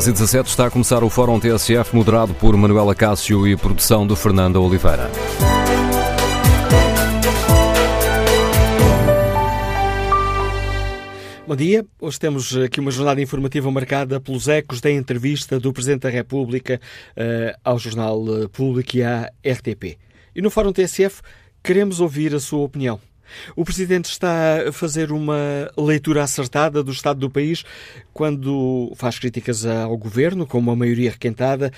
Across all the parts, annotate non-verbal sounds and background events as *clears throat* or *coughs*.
10h17 está a começar o Fórum TSF, moderado por Manuela Cássio e produção de Fernanda Oliveira. Bom dia. Hoje temos aqui uma jornada informativa marcada pelos ecos da entrevista do Presidente da República uh, ao Jornal Público e à RTP. E no Fórum TSF queremos ouvir a sua opinião. O Presidente está a fazer uma leitura acertada do estado do país quando faz críticas ao Governo, com uma maioria requentada,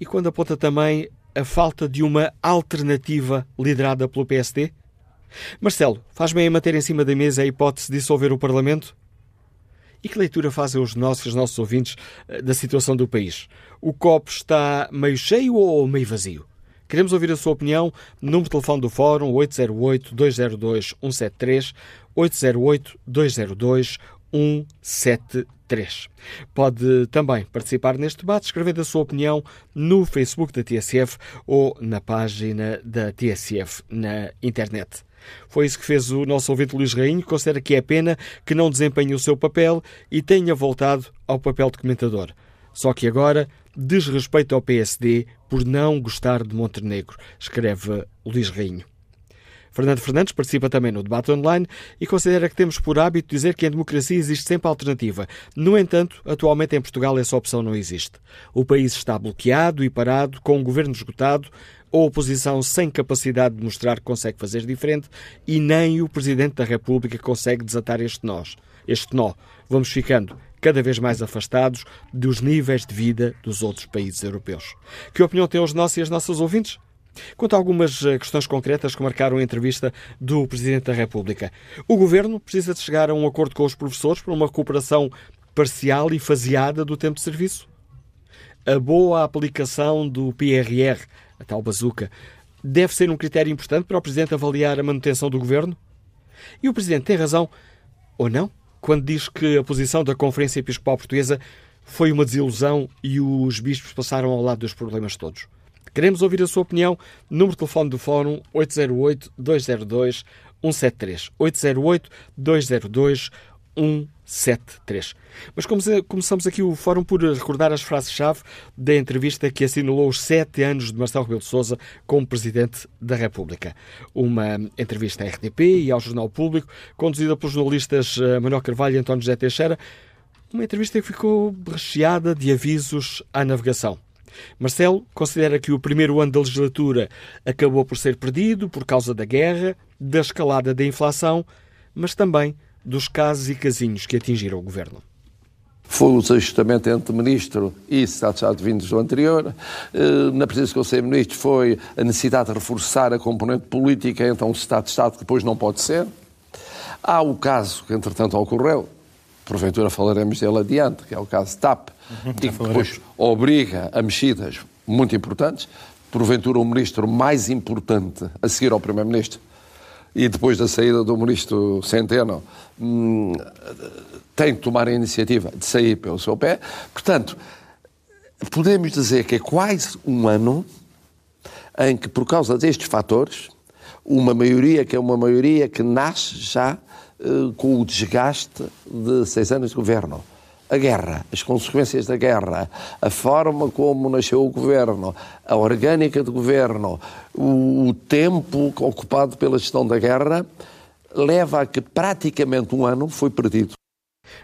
e quando aponta também a falta de uma alternativa liderada pelo PSD? Marcelo, faz bem a manter em cima da mesa a hipótese de dissolver o Parlamento? E que leitura fazem os nossos, os nossos ouvintes eh, da situação do país? O copo está meio cheio ou meio vazio? Queremos ouvir a sua opinião. Número de telefone do Fórum 808-202-173, 808-202-173. Pode também participar neste debate escrevendo a sua opinião no Facebook da TSF ou na página da TSF na internet. Foi isso que fez o nosso ouvinte Luís Rainho, que considera que é pena que não desempenhe o seu papel e tenha voltado ao papel de comentador. Só que agora desrespeito ao PSD por não gostar de Montenegro, escreve Luís Rainho. Fernando Fernandes participa também no debate online e considera que temos por hábito dizer que em democracia existe sempre alternativa. No entanto, atualmente em Portugal essa opção não existe. O país está bloqueado e parado, com um governo esgotado, a oposição sem capacidade de mostrar que consegue fazer diferente e nem o Presidente da República consegue desatar este nó. Este nó. Vamos ficando cada vez mais afastados dos níveis de vida dos outros países europeus. Que opinião têm os nossos e as nossas ouvintes? Quanto a algumas eh, questões concretas que marcaram a entrevista do Presidente da República, o Governo precisa de chegar a um acordo com os professores para uma recuperação parcial e faseada do tempo de serviço? A boa aplicação do PRR a tal bazuca, deve ser um critério importante para o Presidente avaliar a manutenção do governo? E o Presidente tem razão, ou não, quando diz que a posição da Conferência Episcopal Portuguesa foi uma desilusão e os bispos passaram ao lado dos problemas todos. Queremos ouvir a sua opinião. Número de telefone do Fórum 808-202-173. 808-202-173. 173. Mas começamos aqui o fórum por recordar as frases-chave da entrevista que assinalou os sete anos de Marcelo Rebelo de Sousa como Presidente da República. Uma entrevista à RTP e ao Jornal Público, conduzida pelos jornalistas eh, Manuel Carvalho e António José Teixeira, uma entrevista que ficou recheada de avisos à navegação. Marcelo considera que o primeiro ano da legislatura acabou por ser perdido por causa da guerra, da escalada da inflação, mas também dos casos e casinhos que atingiram o governo. Foi o desajustamento entre ministro e Estado-Estado vindos do anterior. Eh, na presença do Conselho de Ministros foi a necessidade de reforçar a componente política entre um Estado-Estado que depois não pode ser. Há o caso que, entretanto, ocorreu, porventura falaremos dele adiante, que é o caso TAP, uhum, e que depois obriga a mexidas muito importantes. Porventura, o ministro mais importante a seguir ao Primeiro-Ministro e depois da saída do ministro Centeno, hum, tem que tomar a iniciativa de sair pelo seu pé. Portanto, podemos dizer que é quase um ano em que, por causa destes fatores, uma maioria que é uma maioria que nasce já uh, com o desgaste de seis anos de governo a guerra, as consequências da guerra, a forma como nasceu o governo, a orgânica do governo, o, o tempo ocupado pela gestão da guerra, leva a que praticamente um ano foi perdido.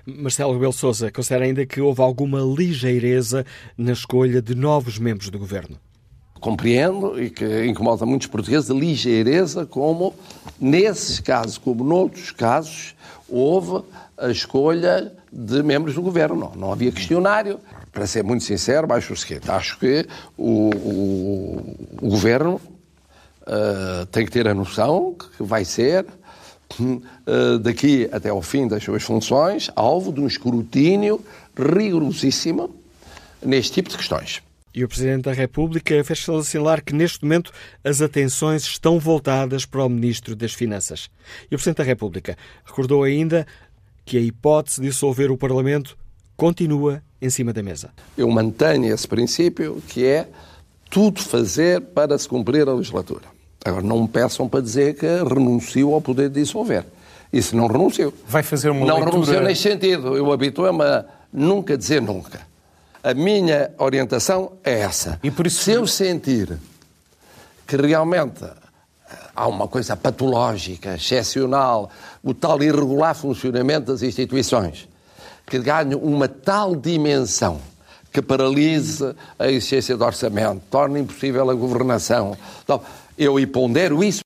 Marcelo Rebelo Sousa considera ainda que houve alguma ligeireza na escolha de novos membros do governo. Compreendo e que incomoda muitos portugueses a ligeireza como, nesses casos, como noutros casos, houve a escolha de membros do governo. Não, não havia questionário. Para ser muito sincero, acho o seguinte: acho que o, o, o governo uh, tem que ter a noção que vai ser, uh, daqui até ao fim das suas funções, alvo de um escrutínio rigorosíssimo neste tipo de questões. E o Presidente da República fez assinalar que, neste momento, as atenções estão voltadas para o Ministro das Finanças. E o Presidente da República recordou ainda que a hipótese de dissolver o Parlamento continua em cima da mesa. Eu mantenho esse princípio que é tudo fazer para se cumprir a legislatura. Agora, não me peçam para dizer que renuncio ao poder de dissolver. Isso não renuncio. Vai fazer uma não leitura... renuncio nesse sentido. Eu habituo-me a nunca dizer nunca. A minha orientação é essa. E por isso... Se eu sentir que realmente há uma coisa patológica, excepcional, o tal irregular funcionamento das instituições, que ganhe uma tal dimensão que paralise a existência do orçamento, torne impossível a governação. Então, eu pondero isso.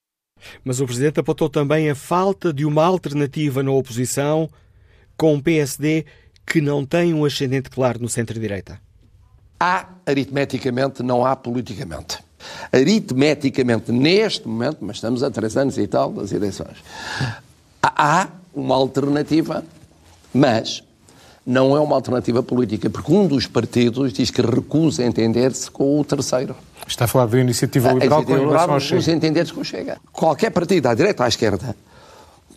Mas o Presidente apontou também a falta de uma alternativa na oposição com um PSD que não tem um ascendente claro no centro-direita. Há, aritmeticamente, não há politicamente. Aritmeticamente, neste momento, mas estamos a três anos e tal das eleições, há uma alternativa, mas não é uma alternativa política, porque um dos partidos diz que recusa entender-se com o terceiro. Está a falar da iniciativa liberal com relação ao Chega. entender-se com o Chega. Qualquer partido, à direita ou à esquerda,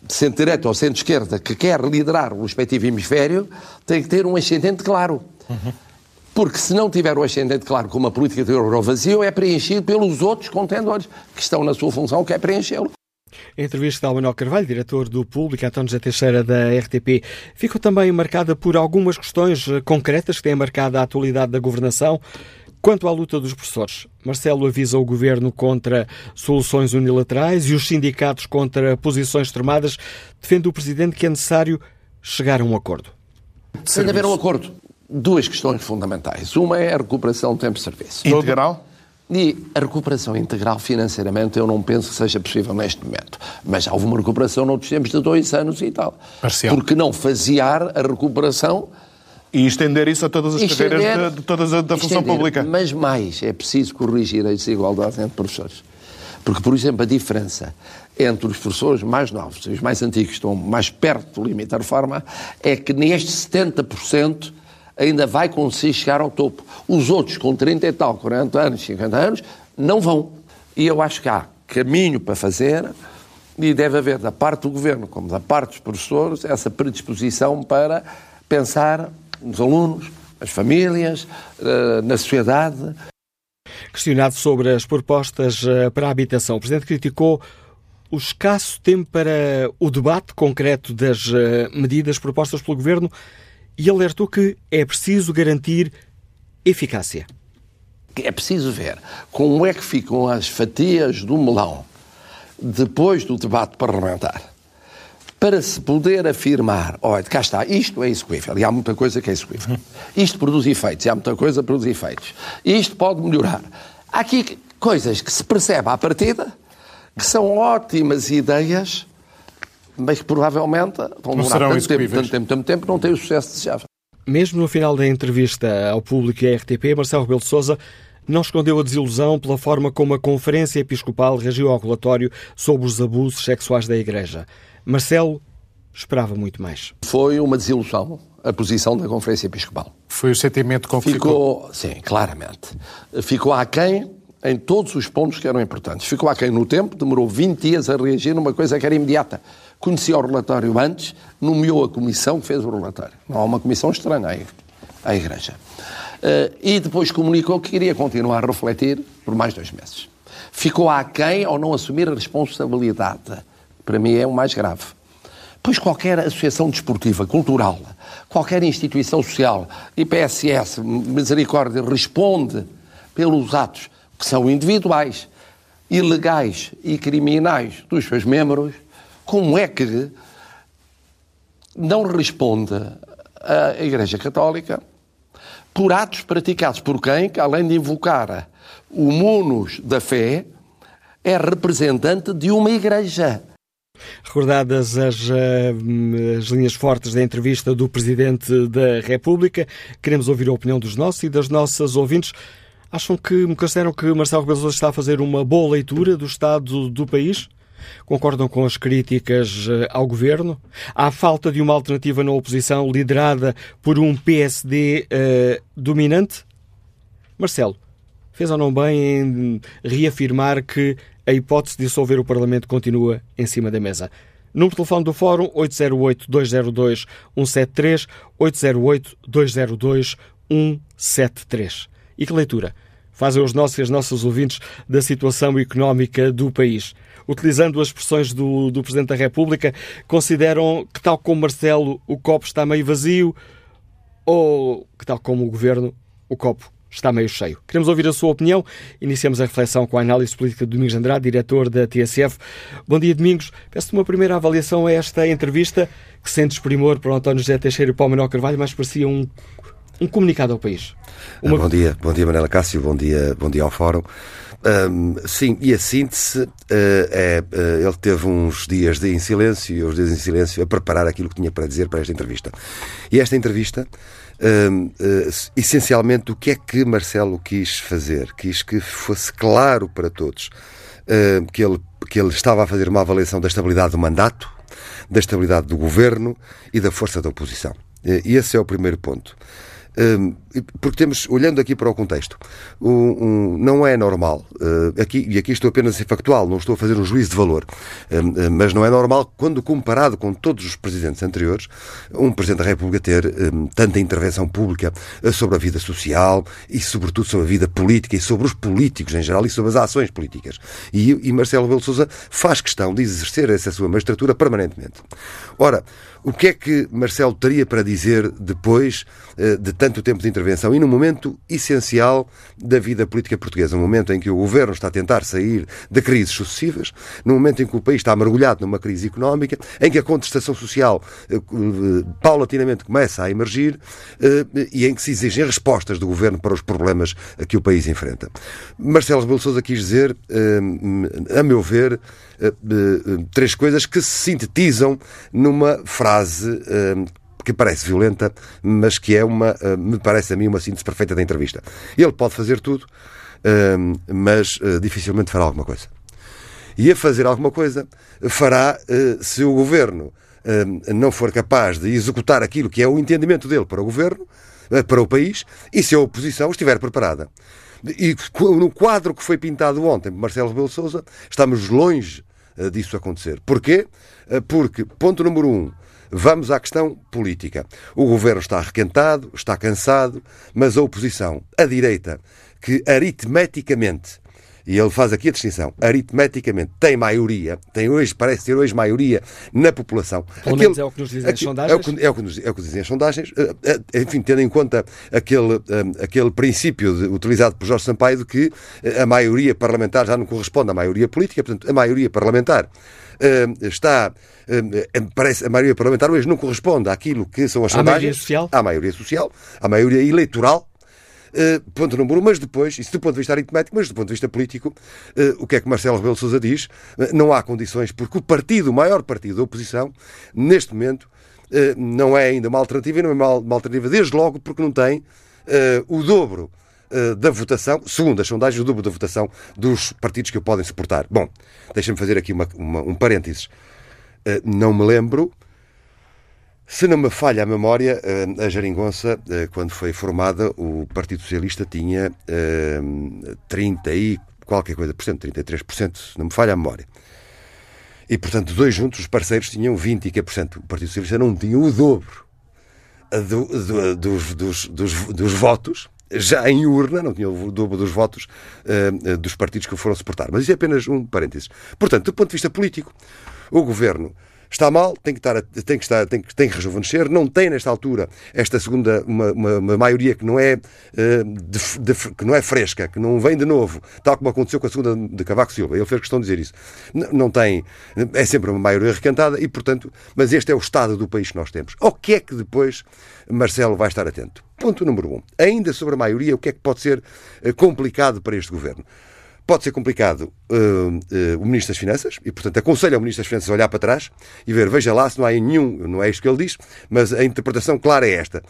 centro-direita ou centro-esquerda, que quer liderar o respectivo hemisfério, tem que ter um ascendente claro. Uhum. Porque se não tiver o ascendente claro com uma política de euro vazio, é preenchido pelos outros contendores, que estão na sua função, que é preenchê-lo. A entrevista ao Manuel Carvalho, diretor do Público, António José Teixeira da RTP, ficou também marcada por algumas questões eh, concretas que têm marcado a atualidade da governação. Quanto à luta dos professores, Marcelo avisa o governo contra soluções unilaterais e os sindicatos contra posições extremadas. Defende o presidente que é necessário chegar a um acordo. De haver um acordo. Duas questões fundamentais. Uma é a recuperação do tempo de serviço. Integral? E a recuperação integral financeiramente eu não penso que seja possível neste momento. Mas houve uma recuperação noutros tempos de dois anos e tal. Parcial. Porque não faziar a recuperação e estender isso a todas as estender, carreiras de, de toda a da função pública. Mas mais, é preciso corrigir a desigualdade entre professores. Porque, por exemplo, a diferença entre os professores mais novos e os mais antigos, que estão mais perto do limite da reforma, é que neste 70% ainda vai conseguir chegar ao topo. Os outros, com 30 e tal, 40 anos, 50 anos, não vão. E eu acho que há caminho para fazer e deve haver, da parte do governo como da parte dos professores, essa predisposição para pensar nos alunos, nas famílias, eh, na sociedade. Questionado sobre as propostas eh, para a habitação, o Presidente criticou o escasso tempo para o debate concreto das eh, medidas propostas pelo Governo e alertou que é preciso garantir eficácia. É preciso ver como é que ficam as fatias do melão depois do debate parlamentar para se poder afirmar, olha, cá está, isto é execuível, e há muita coisa que é execuível. Isto produz efeitos, e há muita coisa que produz efeitos. Isto pode melhorar. Há aqui coisas que se percebe à partida, que são ótimas ideias, mas que provavelmente vão demorar tanto tempo, tanto tempo, tanto tempo, não têm o sucesso desejável. Mesmo no final da entrevista ao público e à RTP, Marcelo Rebelo de Sousa não escondeu a desilusão pela forma como a Conferência Episcopal reagiu ao relatório sobre os abusos sexuais da Igreja. Marcelo esperava muito mais. Foi uma desilusão a posição da Conferência Episcopal. Foi o sentimento com que ficou. ficou... Sim, claramente. Ficou aquém em todos os pontos que eram importantes. Ficou aquém no tempo, demorou 20 dias a reagir numa coisa que era imediata. Conhecia o relatório antes, nomeou a comissão que fez o relatório. Não há uma comissão estranha à Igreja. Uh, e depois comunicou que iria continuar a refletir por mais dois meses. Ficou aquém ao não assumir a responsabilidade para mim é o mais grave. Pois qualquer associação desportiva, cultural, qualquer instituição social, IPSS, Misericórdia, responde pelos atos que são individuais, ilegais e criminais dos seus membros, como é que não responde a Igreja Católica por atos praticados por quem, que além de invocar o munus da fé, é representante de uma igreja. Recordadas as, eh, as, linhas fortes da entrevista do Presidente da República, queremos ouvir a opinião dos nossos e das nossas ouvintes. Acham que, me consideram que Marcelo Rebelo está a fazer uma boa leitura do estado do país? Concordam com as críticas eh, ao governo? Há falta de uma alternativa na oposição liderada por um PSD uh, eh, dominante? Marcelo, fez ou não bem em reafirmar que a hipótese de dissolver o Parlamento continua em cima da mesa. Número de telefone do Fórum 808-202-173, 808-202-173. E que leitura fazem os nossos e as nossas ouvintes da situação económica do país? Utilizando as expressões do, do Presidente da República, consideram que, tal como Marcelo, o copo está meio vazio ou que, tal como o Governo, o copo está meio cheio. Queremos ouvir a sua opinião. Iniciamos a reflexão com a análise política de Domingos Andrade, diretor da TSF. Bom dia, Domingos. Peço-te uma primeira avaliação a esta entrevista que sentes primor para o António José Teixeira e para o Manuel Carvalho, mas parecia um, um comunicado ao país. Uma... Bom dia, bom dia Manela Cássio, bom dia, bom dia ao Fórum. Um, sim, e a síntese uh, é, uh, ele teve uns dias de em silêncio e uns dias em silêncio a preparar aquilo que tinha para dizer para esta entrevista. E esta entrevista Uh, uh, essencialmente, o que é que Marcelo quis fazer? Quis que fosse claro para todos que, ele, que ele estava a fazer uma avaliação da estabilidade do mandato, da estabilidade do governo e da força da oposição. E esse é o primeiro ponto. Hum, porque temos, olhando aqui para o contexto, um, um, não é normal, uh, aqui, e aqui estou apenas a ser factual, não estou a fazer um juízo de valor, um, mas não é normal, quando comparado com todos os presidentes anteriores, um Presidente da República ter tanta intervenção pública uh, sobre a vida social e, sobretudo, sobre a vida política e sobre os políticos em geral e sobre as ações políticas. E, e Marcelo Rebelo Sousa faz questão de exercer essa sua magistratura permanentemente. Ora, o que é que Marcelo teria para dizer depois uh, de tanto tempo de intervenção e num momento essencial da vida política portuguesa, um momento em que o governo está a tentar sair de crises sucessivas, num momento em que o país está mergulhado numa crise económica, em que a contestação social uh, uh, paulatinamente começa a emergir e em que se exigem respostas do governo para os problemas que o país enfrenta. Marcelo Rebelo Sousa quis dizer, a meu ver, três coisas que se sintetizam numa frase que parece violenta, mas que é uma, eh, me parece a mim, uma síntese perfeita da entrevista. Ele pode fazer tudo, eh, mas eh, dificilmente fará alguma coisa. E a fazer alguma coisa fará se o governo não for capaz de executar aquilo que é o entendimento dele para o governo, para o país, e se a oposição estiver preparada. E no quadro que foi pintado ontem por Marcelo Rebelo Sousa, estamos longe disso acontecer. Porquê? Porque, ponto número um, Vamos à questão política. O governo está requentado, está cansado, mas a oposição, a direita, que aritmeticamente e ele faz aqui a distinção, aritmeticamente tem maioria, tem hoje, parece ter hoje maioria na população. Pelo aquele, é o que nos dizem as sondagens. É o que, é o que, nos, é o que dizem as sondagens. Eh, eh, enfim, tendo em conta aquele, eh, aquele princípio de, utilizado por Jorge Sampaio de que a maioria parlamentar já não corresponde à maioria política, portanto, a maioria parlamentar está parece a maioria parlamentar hoje não corresponde àquilo que são as sondagens. À maioria social? À maioria social, à maioria eleitoral. Uh, ponto número um, mas depois, isso do ponto de vista aritmético, mas do ponto de vista político, uh, o que é que Marcelo Rebelo Sousa diz? Uh, não há condições, porque o partido, o maior partido da oposição, neste momento, não é ainda uma alternativa, e não é uma, uma alternativa desde logo porque não tem o dobro da votação, segundo as sondagens, o dobro da votação dos partidos que o podem suportar. Bom, deixa-me fazer aqui uma, uma, um parênteses. Uh, não me lembro, se não me falha a memória, uh, a Jeringonça, quando foi formada, o Partido Socialista tinha 30 e qualquer coisa por cento, 33%, se não me falha a memória. E, portanto, dois juntos, os parceiros tinham 20 e que por cento. O Partido Socialista não tinha o dobro do, do, dos, dos, dos, dos votos já em urna, não tinha o dobro dos votos uh, dos partidos que foram suportar. Mas isso é apenas um parênteses. Portanto, do ponto de vista político, o governo está mal, tem que, estar, tem que, estar, tem que, tem que rejuvenescer, não tem nesta altura esta segunda, uma, uma, uma maioria que não, é, uh, de, de, que não é fresca, que não vem de novo, tal como aconteceu com a segunda de Cavaco Silva. Ele fez questão de dizer isso. Não, não tem, é sempre uma maioria recantada e, portanto, mas este é o estado do país que nós temos. O que é que depois Marcelo vai estar atento? Ponto número um. Ainda sobre a maioria, o que é que pode ser eh, complicado para este governo? Pode ser complicado uh, uh, o Ministro das Finanças, e portanto aconselho ao Ministro das Finanças a olhar para trás e ver, veja lá se não há nenhum, não é isto que ele diz, mas a interpretação clara é esta.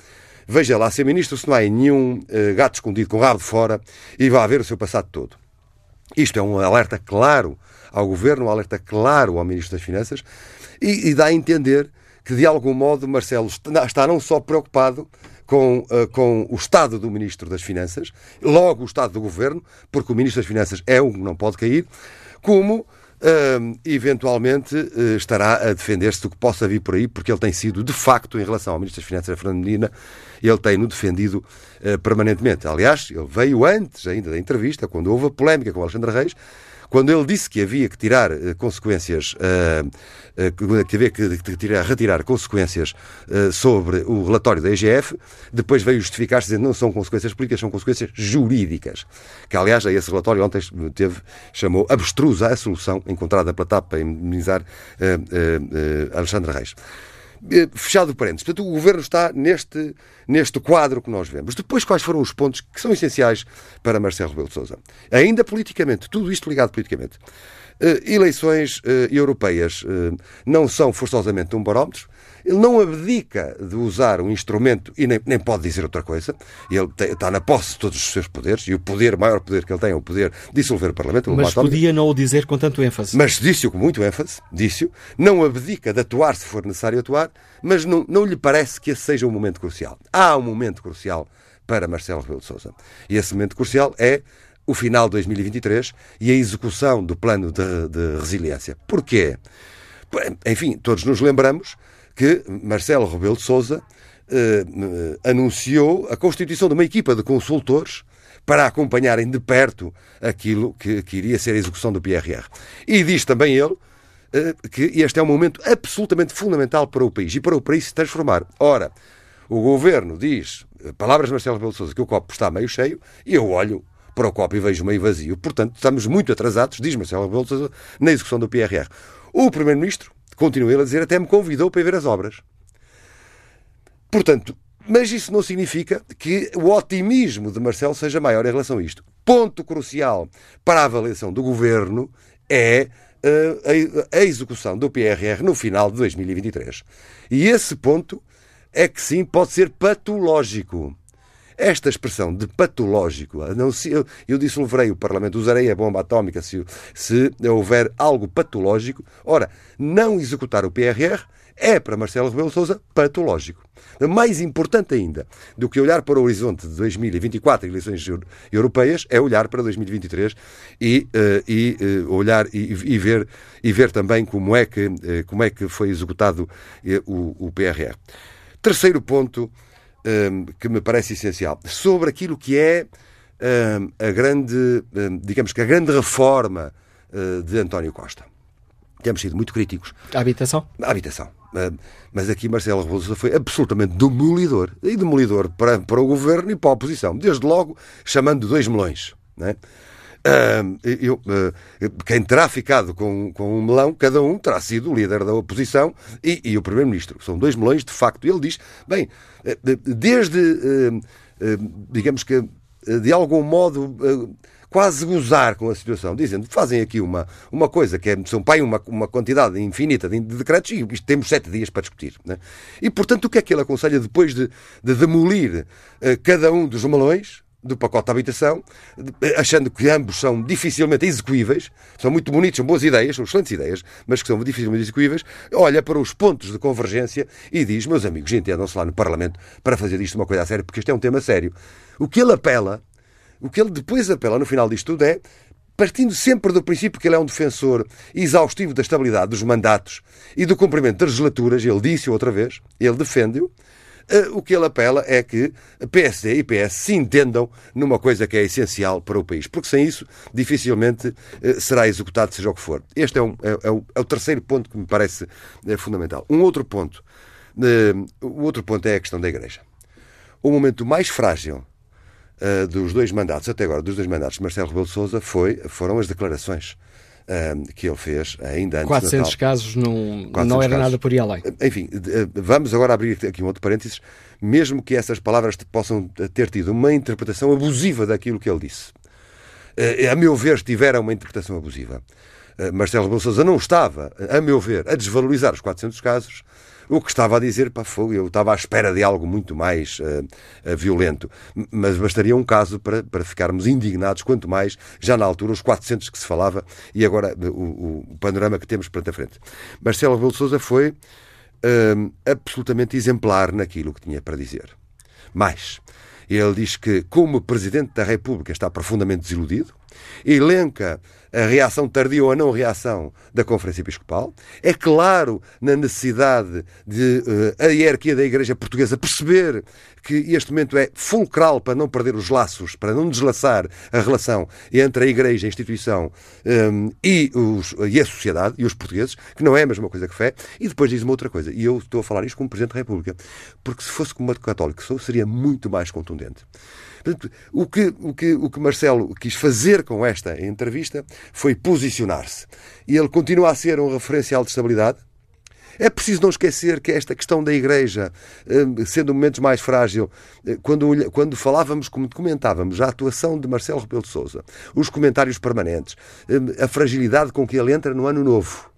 Veja lá, ser Ministro, se não há nenhum uh, gato escondido com rabo de fora e vá ver o seu passado todo. Isto é um alerta claro ao Governo, um alerta claro ao Ministro das Finanças e, e dá a entender que, de algum modo, Marcelo está não só preocupado com, uh, com o Estado do Ministro das Finanças, logo o Estado do Governo, porque o Ministro das Finanças é um que não pode cair, como Uh, eventualmente uh, estará a defender-se do que possa vir por aí, porque ele tem sido, de facto, em relação ao Ministro das Finanças, Fernando Medina, ele tem-no defendido permanentemente. Aliás, ele veio antes ainda da entrevista, quando houve a polémica com o Alexandre Reis, quando ele disse que havia que tirar uh, consequências, uh, que havia que tirar, retirar consequências sobre o relatório da EGF, depois veio justificar-se dizendo que não são consequências políticas, são consequências jurídicas. Que, aliás, esse relatório ontem teve, chamou abstrusa a solução encontrada pela TAP para imunizar Alexandre Reis. Eh, fechado parênteses. Portanto, o governo está neste, neste quadro que nós vemos. Depois, quais foram os pontos que são essenciais para Marcelo Rebelo de Sousa? Ainda politicamente, tudo isto ligado politicamente. Uh, eleições uh, europeias não são forçosamente um barómetro, ele não abdica de usar um instrumento e nem, nem pode dizer outra coisa. Ele tem, está na posse de todos os seus poderes e o poder, o maior poder que ele tem é o poder de dissolver o Parlamento. Mas podia não o dizer com tanto ênfase. Mas disse-o com muito ênfase, disse-o. Não abdica de atuar se for necessário atuar, mas não, não lhe parece que esse seja um momento crucial. Há um momento crucial para Marcelo Rebelo de Sousa. E esse momento crucial é o final de 2023 e a execução do plano de, de resiliência. Porquê? Enfim, todos nos lembramos que Marcelo Rebelo de Sousa eh, eh, anunciou a constituição de uma equipa de consultores para acompanharem de perto aquilo que, que iria ser a execução do PRR. E diz também ele eh, que este é um momento absolutamente fundamental para o país e para o país se transformar. Ora, o governo diz, palavras de Marcelo Rebelo de Sousa, que o copo está meio cheio, e eu olho para o copo e vejo meio vazio. Portanto, estamos muito atrasados, diz Marcelo Rebelo de Sousa, na execução do PRR. O Primeiro-Ministro continua ele a dizer, até me convidou para ir ver as obras. Portanto, mas isso não significa que o otimismo de Marcelo seja maior em relação a isto. Ponto crucial para a avaliação do governo é a, a execução do PRR no final de 2023. E esse ponto é que sim pode ser patológico. Esta expressão de patológico, se, eu, eu dissolverei o Parlamento, usarei a bomba atómica se, se houver algo patológico. Ora, não executar o PRR é para Marcelo Rebelo Sousa patológico. Mais importante ainda do que olhar para o horizonte de 2024, eleições europeias, é olhar para 2023 e, uh, e uh, olhar e, e, ver, e ver também como é que, uh, como é que foi executado o, o PRR. Terceiro ponto um, que me parece essencial, sobre aquilo que é um, a grande, um, digamos que a grande reforma uh, de António Costa. Temos sido muito críticos. A habitação? A habitação. Mas aqui Marcelo Rebelo foi absolutamente demolidor. E demolidor para, para o governo e para a oposição. Desde logo chamando dois melões. Não é? Uh, eu, uh, quem terá ficado com, com um melão, cada um terá sido o líder da oposição e, e o Primeiro-Ministro. São dois melões, de facto. Ele diz, bem, eh, desde, uh, digamos que, de algum modo, quase gozar com a situação, dizendo fazem aqui uma, uma coisa que é, são pai uma, uma quantidade infinita de, de decretos e isto temos sete dias para discutir. Né? E, portanto, o que é que ele aconselha depois de, de demolir cada um dos melões? Do pacote de habitação, achando que ambos são dificilmente execuíveis, são muito bonitos, são boas ideias, são excelentes ideias, mas que são dificilmente execuíveis, olha para os pontos de convergência e diz, meus amigos, entendam-se lá no Parlamento para fazer disto uma coisa a sério, porque isto é um tema sério. O que ele apela, o que ele depois apela no final disto tudo é, partindo sempre do princípio que ele é um defensor exaustivo da estabilidade dos mandatos e do cumprimento das legislaturas, ele disse outra vez, ele defende-o, eh, o que ele apela é que PSD e PS se entendam numa coisa que é essencial para o país, porque sem isso dificilmente eh, será executado, seja o que for. Este é, um, é, é, o, é o, terceiro ponto que me parece eh, fundamental. Um outro ponto, o outro ponto é a questão da Igreja. O momento mais frágil dos dois mandatos, até agora, dos dois mandatos de Marcelo Rebelo de Sousa, foi, foram as declarações que ele fez ainda antes 400 de casos não, 400 não era casos. nada por ir além. Enfim, eh, vamos agora abrir aqui um outro parênteses, mesmo que essas palavras possam ter tido uma interpretação abusiva daquilo que ele disse. Eh, a meu ver, tiveram uma interpretação abusiva. Eh, Marcelo Rebelo Sousa não estava, a meu ver, a desvalorizar os 400 casos, o que estava a dizer, para fogo, eu estava à espera de algo muito mais uh, uh, violento. Mas bastaria um caso para, para ficarmos indignados, quanto mais, já na altura, os 400 que se falava e agora uh, o, o, panorama que temos perante a frente. Marcelo Rebelo de Sousa foi absolutamente exemplar naquilo que tinha para dizer. Mais, ele diz que, como Presidente da República, está profundamente desiludido, elenca a reação tardia ou a não reação da Conferência Episcopal. É claro na necessidade de uh, a hierarquia da Igreja Portuguesa perceber que este momento é fulcral para não perder os laços, para não deslaçar a relação entre a Igreja, a instituição um, e, os, e a sociedade e os portugueses, que não é a mesma coisa que fé. E depois diz uma outra coisa, e eu estou a falar isto como Presidente da República, porque se fosse como católico sou, seria muito mais contundente. Portanto, o que, o, que, o que Marcelo quis fazer com esta entrevista foi posicionar-se. E ele continua a ser um referencial de estabilidade. É preciso não esquecer que esta questão da Igreja, hum, sendo um momento mais frágil, eh, quando, quando falávamos, como comentávamos, a atuação de Marcelo Rebelo de Sousa, os comentários permanentes, hum, a fragilidade com que ele entra no ano novo,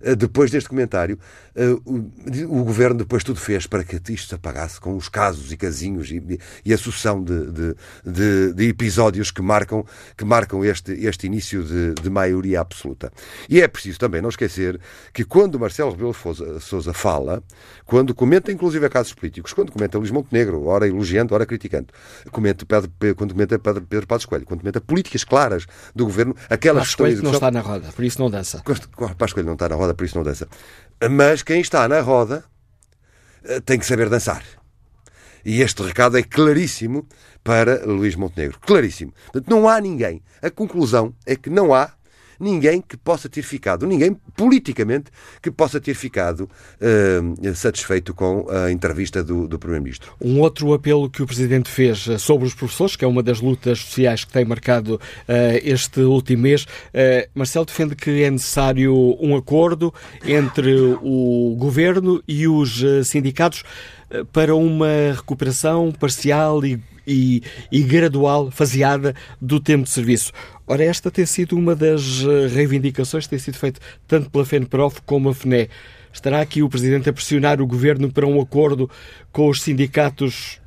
eh, depois deste comentário, eh, o, governo depois tudo fez para que isto se apagasse com os casos e casinhos e, e a sucessão de, de, de, de, episódios que marcam, que marcam este, este início de, maioria absoluta. E é preciso também não esquecer que quando Marcelo Rebelo Sousa fala, quando comenta inclusive casos políticos, quando comenta Luís Montenegro, ora elogiando, ora criticando, comenta Pedro, quando comenta Pedro, Pedro Passos Coelho, quando comenta políticas claras do governo, aquelas Passos Coelho não está na roda, por isso não dança. Passos Coelho não está na roda, por isso não dança. Mas quem está na roda eh, tem que saber dançar. E este recado é claríssimo para Luís Montenegro. Claríssimo. Portanto, não há ninguém. A conclusão é que não há ninguém que possa ter ficado, ninguém politicamente que possa ter ficado uh, satisfeito com a entrevista do, do Primeiro-Ministro. Um outro apelo que o Presidente fez eh, sobre os professores, que é uma das lutas sociais que tem marcado uh, este último mês, uh, Marcelo defende que é necessário um acordo entre o Governo e os sindicatos para uma recuperação parcial e, e, e, gradual, faseada do tempo de serviço. Ora, esta tem sido uma das eh, reivindicações que tem sido feita tanto pela FENPROF como a FNE. Estará aqui o Presidente a pressionar o Governo para um acordo com os sindicatos,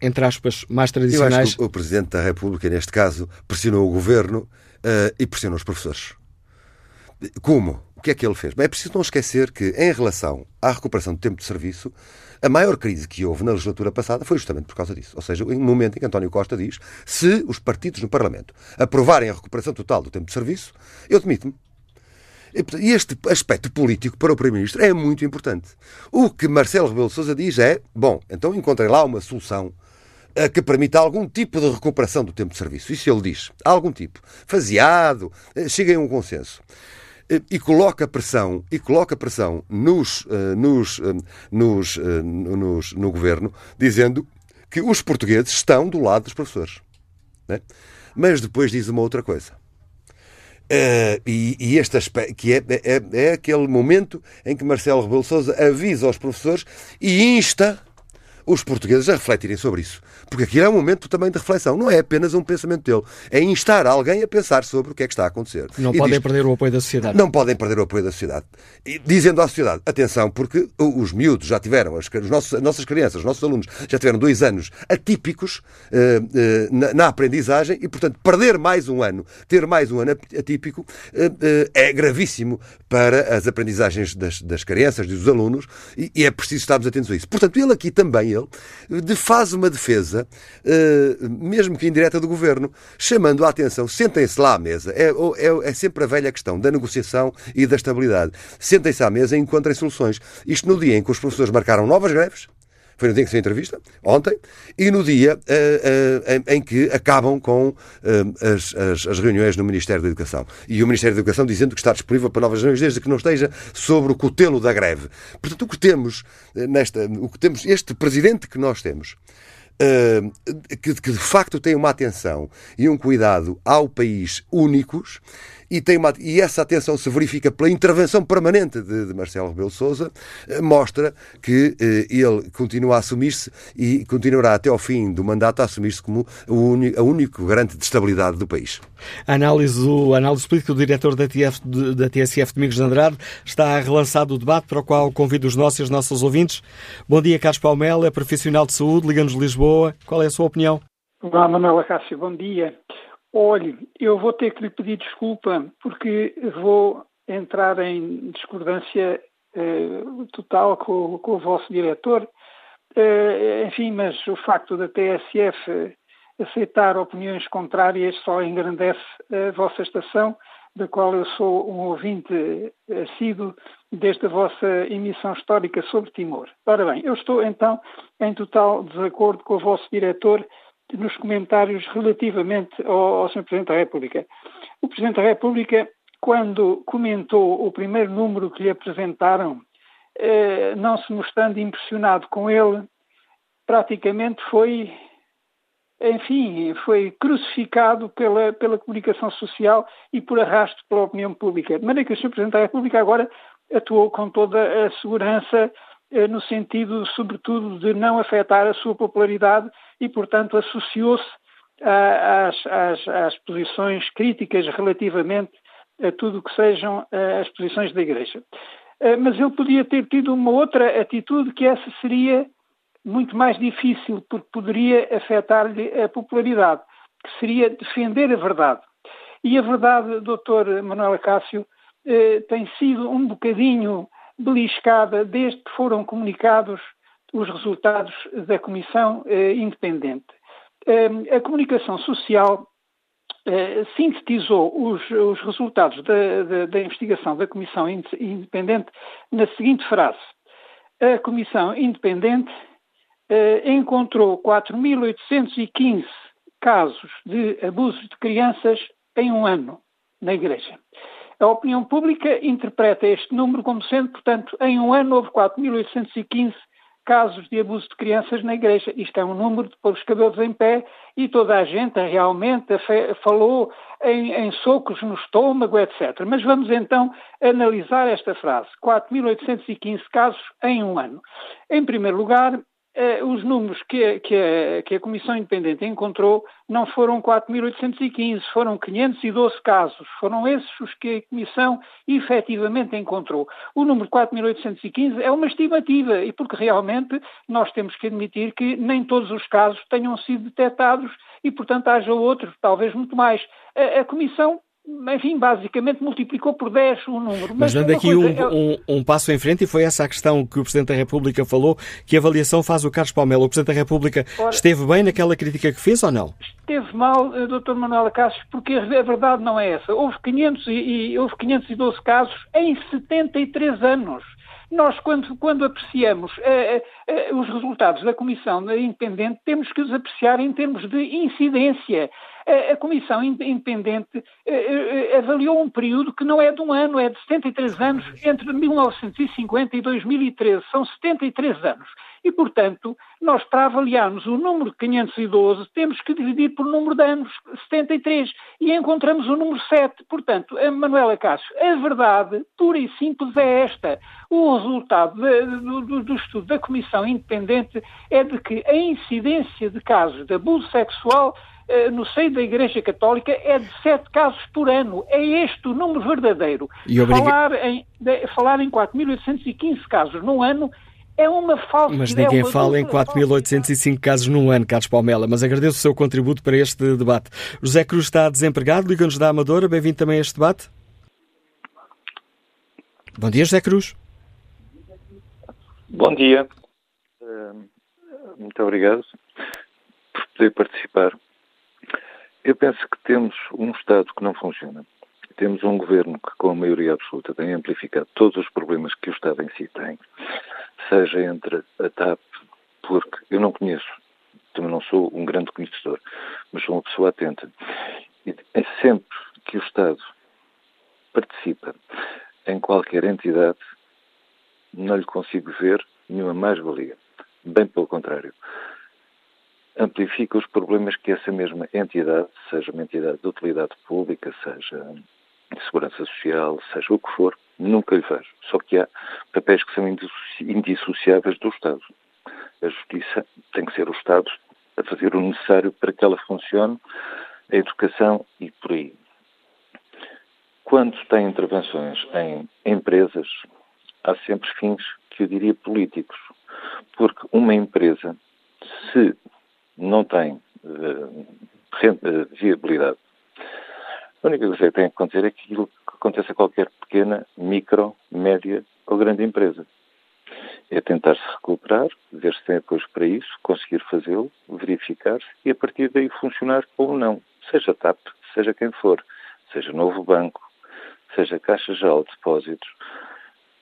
entre aspas, mais tradicionais? Eu acho que o Presidente da República, neste caso, pressionou o Governo uh, e pressionou os professores. Como? O que é que ele fez? Bem, é preciso não esquecer que, em relação à recuperação do tempo de serviço, a maior crise que houve na legislatura passada foi justamente por causa disso. Ou seja, no momento em que António Costa diz se os partidos no Parlamento aprovarem a recuperação total do tempo de serviço, eu demito-me. E este aspecto político para o Primeiro-Ministro é muito importante. O que Marcelo Rebelo de Sousa diz é: bom, então encontrei lá uma solução eh, que permita algum tipo de recuperação do tempo de serviço. Isso ele diz. Algum tipo. Faseado. Eh, cheguem a um consenso e coloca pressão e coloca pressão nos, eh, nos, eh, nos, eh, nos, no governo dizendo que os portugueses estão do lado dos professores. Né? Mas depois diz uma outra coisa. Uh, e, e, este aspecto, que é, é, é, aquele momento em que Marcelo Rebelo Sousa avisa aos professores e insta os portugueses a refletirem sobre isso. Porque aqui é um momento também de reflexão. Não é apenas um pensamento dele. É instar alguém a pensar sobre o que é que está a acontecer. Não e podem diz, perder o apoio da sociedade. Não podem perder o apoio da sociedade. E, dizendo à sociedade, atenção, porque os miúdos já tiveram, as, os nossos, as nossas crianças, os nossos alunos já tiveram dois anos atípicos uh, uh, na, na, aprendizagem e, portanto, perder mais um ano, ter mais um ano atípico, uh, é gravíssimo para as aprendizagens das, das crianças, dos alunos, e, e é preciso estarmos atentos a isso. Portanto, ele aqui também, ele, faz uma defesa, mesmo que indireta do governo, chamando a atenção, sentem-se lá à mesa. É, é, é sempre a velha questão da negociação e da estabilidade. Sentem-se à mesa e encontrem soluções. Isto no dia em que os professores marcaram novas greves, foi no dia em que se entrevista, ontem, e no dia uh, uh, em, que acabam com uh, as, as, as, reuniões no Ministério da Educação. E o Ministério da Educação dizendo que está disponível para novas reuniões, desde que não esteja sobre o cutelo da greve. Portanto, o que temos nesta, o que temos, este presidente que nós temos, que, que de facto tem uma atenção e um cuidado ao país únicos, e, tem uma, e essa atenção se verifica pela intervenção permanente de, de Marcelo Rebelo Sousa, eh, mostra que eh, ele continua a assumir-se e continuará até ao fim do mandato a assumir-se como o único, único garante de estabilidade do país. A análise, a análise política do diretor da, TF, da TSF, Domingos de Andrade, está relançado o debate para o qual convido os nossos e os nossos ouvintes. Bom dia, Carlos Palmela, é profissional de saúde, Liga-nos Lisboa. Qual é a sua opinião? Olá, Manuela Cássio, bom dia. Olhe, eu vou ter que lhe pedir desculpa porque vou entrar em discordância eh, total com, com, o vosso diretor. Eh, enfim, mas o facto da TSF aceitar opiniões contrárias só engrandece a vossa estação. da qual eu sou um ouvinte assíduo desde a vossa emissão histórica sobre Timor. Ora bem, eu estou então em total desacordo com o vosso diretor nos comentários relativamente ao, ao Sr. Presidente da República. O Presidente da República, quando comentou o primeiro número que lhe apresentaram, eh, não se mostrando impressionado com ele, praticamente foi, enfim, foi crucificado pela, pela comunicação social e por arrasto pela opinião pública. De maneira que o Sr. Presidente da República agora atuou com toda a segurança no sentido, sobretudo, de não afetar a sua popularidade e, portanto, associou-se às, às, às, posições críticas relativamente a tudo o que sejam eh, as posições da Igreja. Eh, mas ele podia ter tido uma outra atitude que essa seria muito mais difícil, porque poderia afetar-lhe a popularidade, que seria defender a verdade. E a verdade, doutor Manuel Acácio, tem sido um bocadinho beliscada desde que foram comunicados os resultados da Comissão eh, Independente. Eh, a comunicação social eh, sintetizou os, os resultados da, da, da, investigação da Comissão Independente na seguinte frase: A Comissão Independente eh, encontrou 4.815 casos de abusos de crianças em um ano na Igreja. A opinião pública interpreta este número como sendo, portanto, em um ano houve 4.815 casos de abuso de crianças na Igreja. Isto é um número de pôr os cabelos em pé e toda a gente realmente falou em, em socos no estômago, etc. Mas vamos então analisar esta frase. 4.815 casos em um ano. Em primeiro lugar, eh, os números que, que, a, que, a, Comissão Independente encontrou não foram 4.815, foram 512 casos. Foram esses os que a Comissão efetivamente encontrou. O número 4.815 é uma estimativa e porque realmente nós temos que admitir que nem todos os casos tenham sido detectados e, portanto, haja outros, talvez muito mais. A, a Comissão enfim, basicamente multiplicou por 10 o número. Mas, Mas dando aqui um, é... um, um, passo em frente, e foi essa a questão que o Presidente da República falou, que avaliação faz o Carlos Palmelo. O Presidente da República Ora, esteve bem naquela crítica que fez ou não? Esteve mal, eh, Dr. Manuel Acácio, porque a verdade não é essa. Houve, 500 e, e, houve 512 casos em 73 anos. Nós, quando, quando apreciamos eh, eh, os resultados da Comissão Independente, temos que os apreciar em termos de incidência a, Comissão Independente eh, eh, avaliou um período que não é de um ano, é de 73 anos, entre 1950 e 2013. São 73 anos. E, portanto, nós, para avaliarmos o número 512, temos que dividir por número de anos, 73, e encontramos o número 7. Portanto, Manuela Cássio, a verdade pura e simples é esta. O resultado do, do estudo da Comissão Independente é de que a incidência de casos de abuso sexual no seio da Igreja Católica é de sete casos por ano. É este o número verdadeiro. E obriga... falar, em, de, falar em 4.815 casos num ano é uma falsa Mas ninguém fala em 4.805 casos num ano, Carlos Palmela, mas agradeço o seu contributo para este debate. José Cruz está desempregado, liga-nos da Amadora, bem-vindo também a este debate. Bom dia, José Cruz. Bom dia. Eh, muito obrigado por poder participar. Eu penso que temos um Estado que não funciona. Temos um governo que, com a maioria absoluta, tem amplificado todos os problemas que o Estado em si tem, seja entre a TAP, porque eu não conheço, também não sou um grande conhecedor, mas sou uma pessoa atenta. E é sempre que o Estado participa em qualquer entidade, não lhe consigo ver nenhuma mais-valia. Bem pelo contrário amplifica os problemas que essa mesma entidade, seja uma entidade de utilidade pública, seja de segurança social, seja o que for, nunca lhe faz. Só que há papéis que são indissociáveis do Estado. A justiça tem que ser o Estado a fazer o necessário para que ela funcione, a educação e por aí. Quando tem intervenções em empresas, há sempre fins que eu diria políticos. Porque uma empresa, se não tem uh, viabilidade. A única coisa que tem que acontecer é que aquilo que acontece a qualquer pequena, micro, média ou grande empresa. É tentar-se recuperar, ver se tem apoio para isso, conseguir fazê-lo, verificar-se e a partir daí funcionar ou não. Seja TAP, seja quem for, seja novo banco, seja Caixa Geral de Depósitos,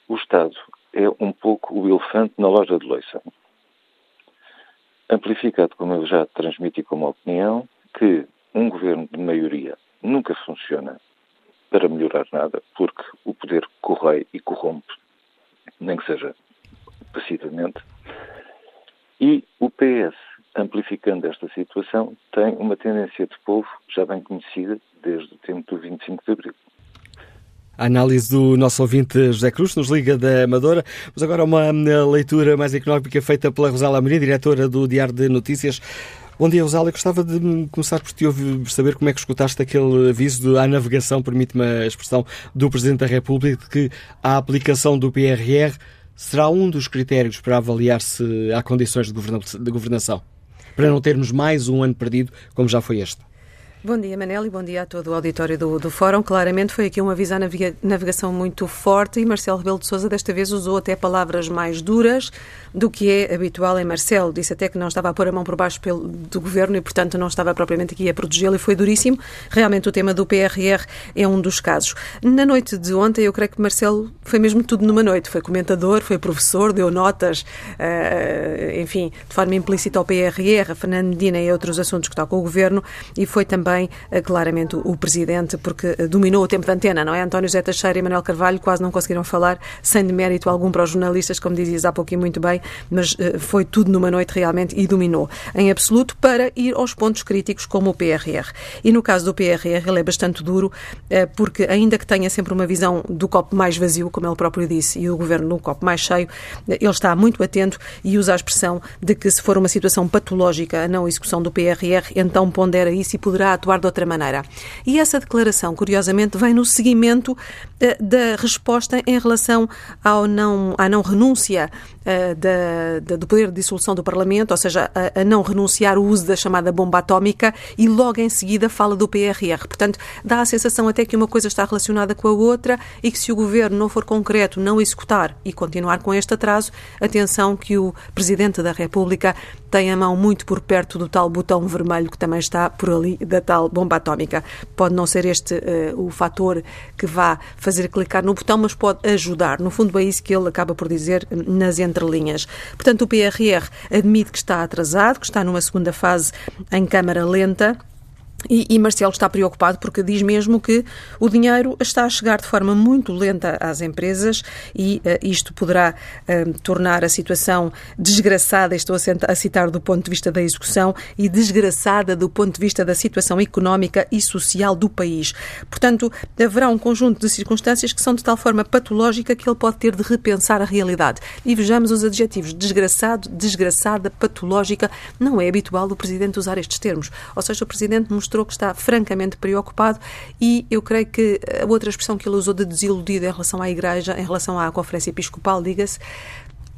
o Estado é um pouco o elefante na loja de loiça. Amplificado, como eu já transmiti como opinião, que um governo de maioria nunca funciona para melhorar nada, porque o poder corrói e corrompe, nem que seja passivamente. E o PS, amplificando esta situação, tem uma tendência de povo já bem conhecida desde o tempo do 25 de Abril. A análise do nosso ouvinte José Cruz, nos liga da Amadora. Mas agora uma leitura mais económica feita pela Rosália Amorim, diretora do Diário de Notícias. Bom dia, Rosália. Gostava de começar por te ouvir, saber como é que escutaste aquele aviso à navegação, permite-me a expressão, do Presidente da República de que a aplicação do PRR será um dos critérios para avaliar se há condições de governação, para não termos mais um ano perdido como já foi este. Bom dia, Manel, e bom dia a todo o auditório do, do Fórum. Claramente foi aqui um aviso à navegação muito forte e Marcelo Rebelo de Sousa desta vez usou até palavras mais duras do que é habitual em Marcelo. Disse até que não estava a pôr a mão por baixo pelo, do governo e, portanto, não estava propriamente aqui a protegê-lo e foi duríssimo. Realmente o tema do PRR é um dos casos. Na noite de ontem, eu creio que Marcelo foi mesmo tudo numa noite. Foi comentador, foi professor, deu notas, uh, enfim, de forma implícita ao PRR, a Fernando Medina e outros assuntos que tocam o governo e foi também também eh, claramente o Presidente, porque eh, dominou o tempo de antena, não é? António Zé Teixeira e Manuel Carvalho quase não conseguiram falar, sem demérito algum para os jornalistas, como dizias há pouquinho muito bem, mas eh, foi tudo numa noite realmente e dominou, em absoluto, para ir aos pontos críticos como o PRR. E no caso do PRR, ele é bastante duro, porque ainda que tenha sempre uma visão do copo mais vazio, como ele próprio disse, e o Governo no copo mais cheio, ele está muito atento e usa a expressão de que se for uma situação patológica a não execução do PRR, então pondera isso e poderá atuar de outra maneira. E essa declaração, curiosamente, vem no seguimento uh, da resposta em relação ao não, à não renúncia da, da, do poder de dissolução do Parlamento, ou seja, a, a, não renunciar o uso da chamada bomba atómica e logo em seguida fala do PRR. Portanto, dá a sensação até que uma coisa está relacionada com a outra e que se o governo não for concreto, não executar e continuar com este atraso, atenção que o Presidente da República tem a mão muito por perto do tal botão vermelho que também está por ali da tal bomba atómica. Pode não ser este uh, o fator que vá fazer clicar no botão, mas pode ajudar. No fundo, é isso que ele acaba por dizer nas entrelinhas. Portanto, o PRR admite que está atrasado, que está numa segunda fase em câmara lenta e, e, Marcelo está preocupado porque diz mesmo que o dinheiro está a chegar de forma muito lenta às empresas e uh, isto poderá uh, tornar a situação desgraçada, estou a citar do ponto de vista da execução, e desgraçada do ponto de vista da situação económica e social do país. Portanto, haverá um conjunto de circunstâncias que são de tal forma patológica que ele pode ter de repensar a realidade. E vejamos os adjetivos desgraçado, desgraçada, patológica. Não é habitual o Presidente usar estes termos. Ou seja, o Presidente mostrou que está francamente preocupado e eu creio que a outra expressão que ele usou de desiludido em relação à Igreja, em relação à Conferência Episcopal, diga-se,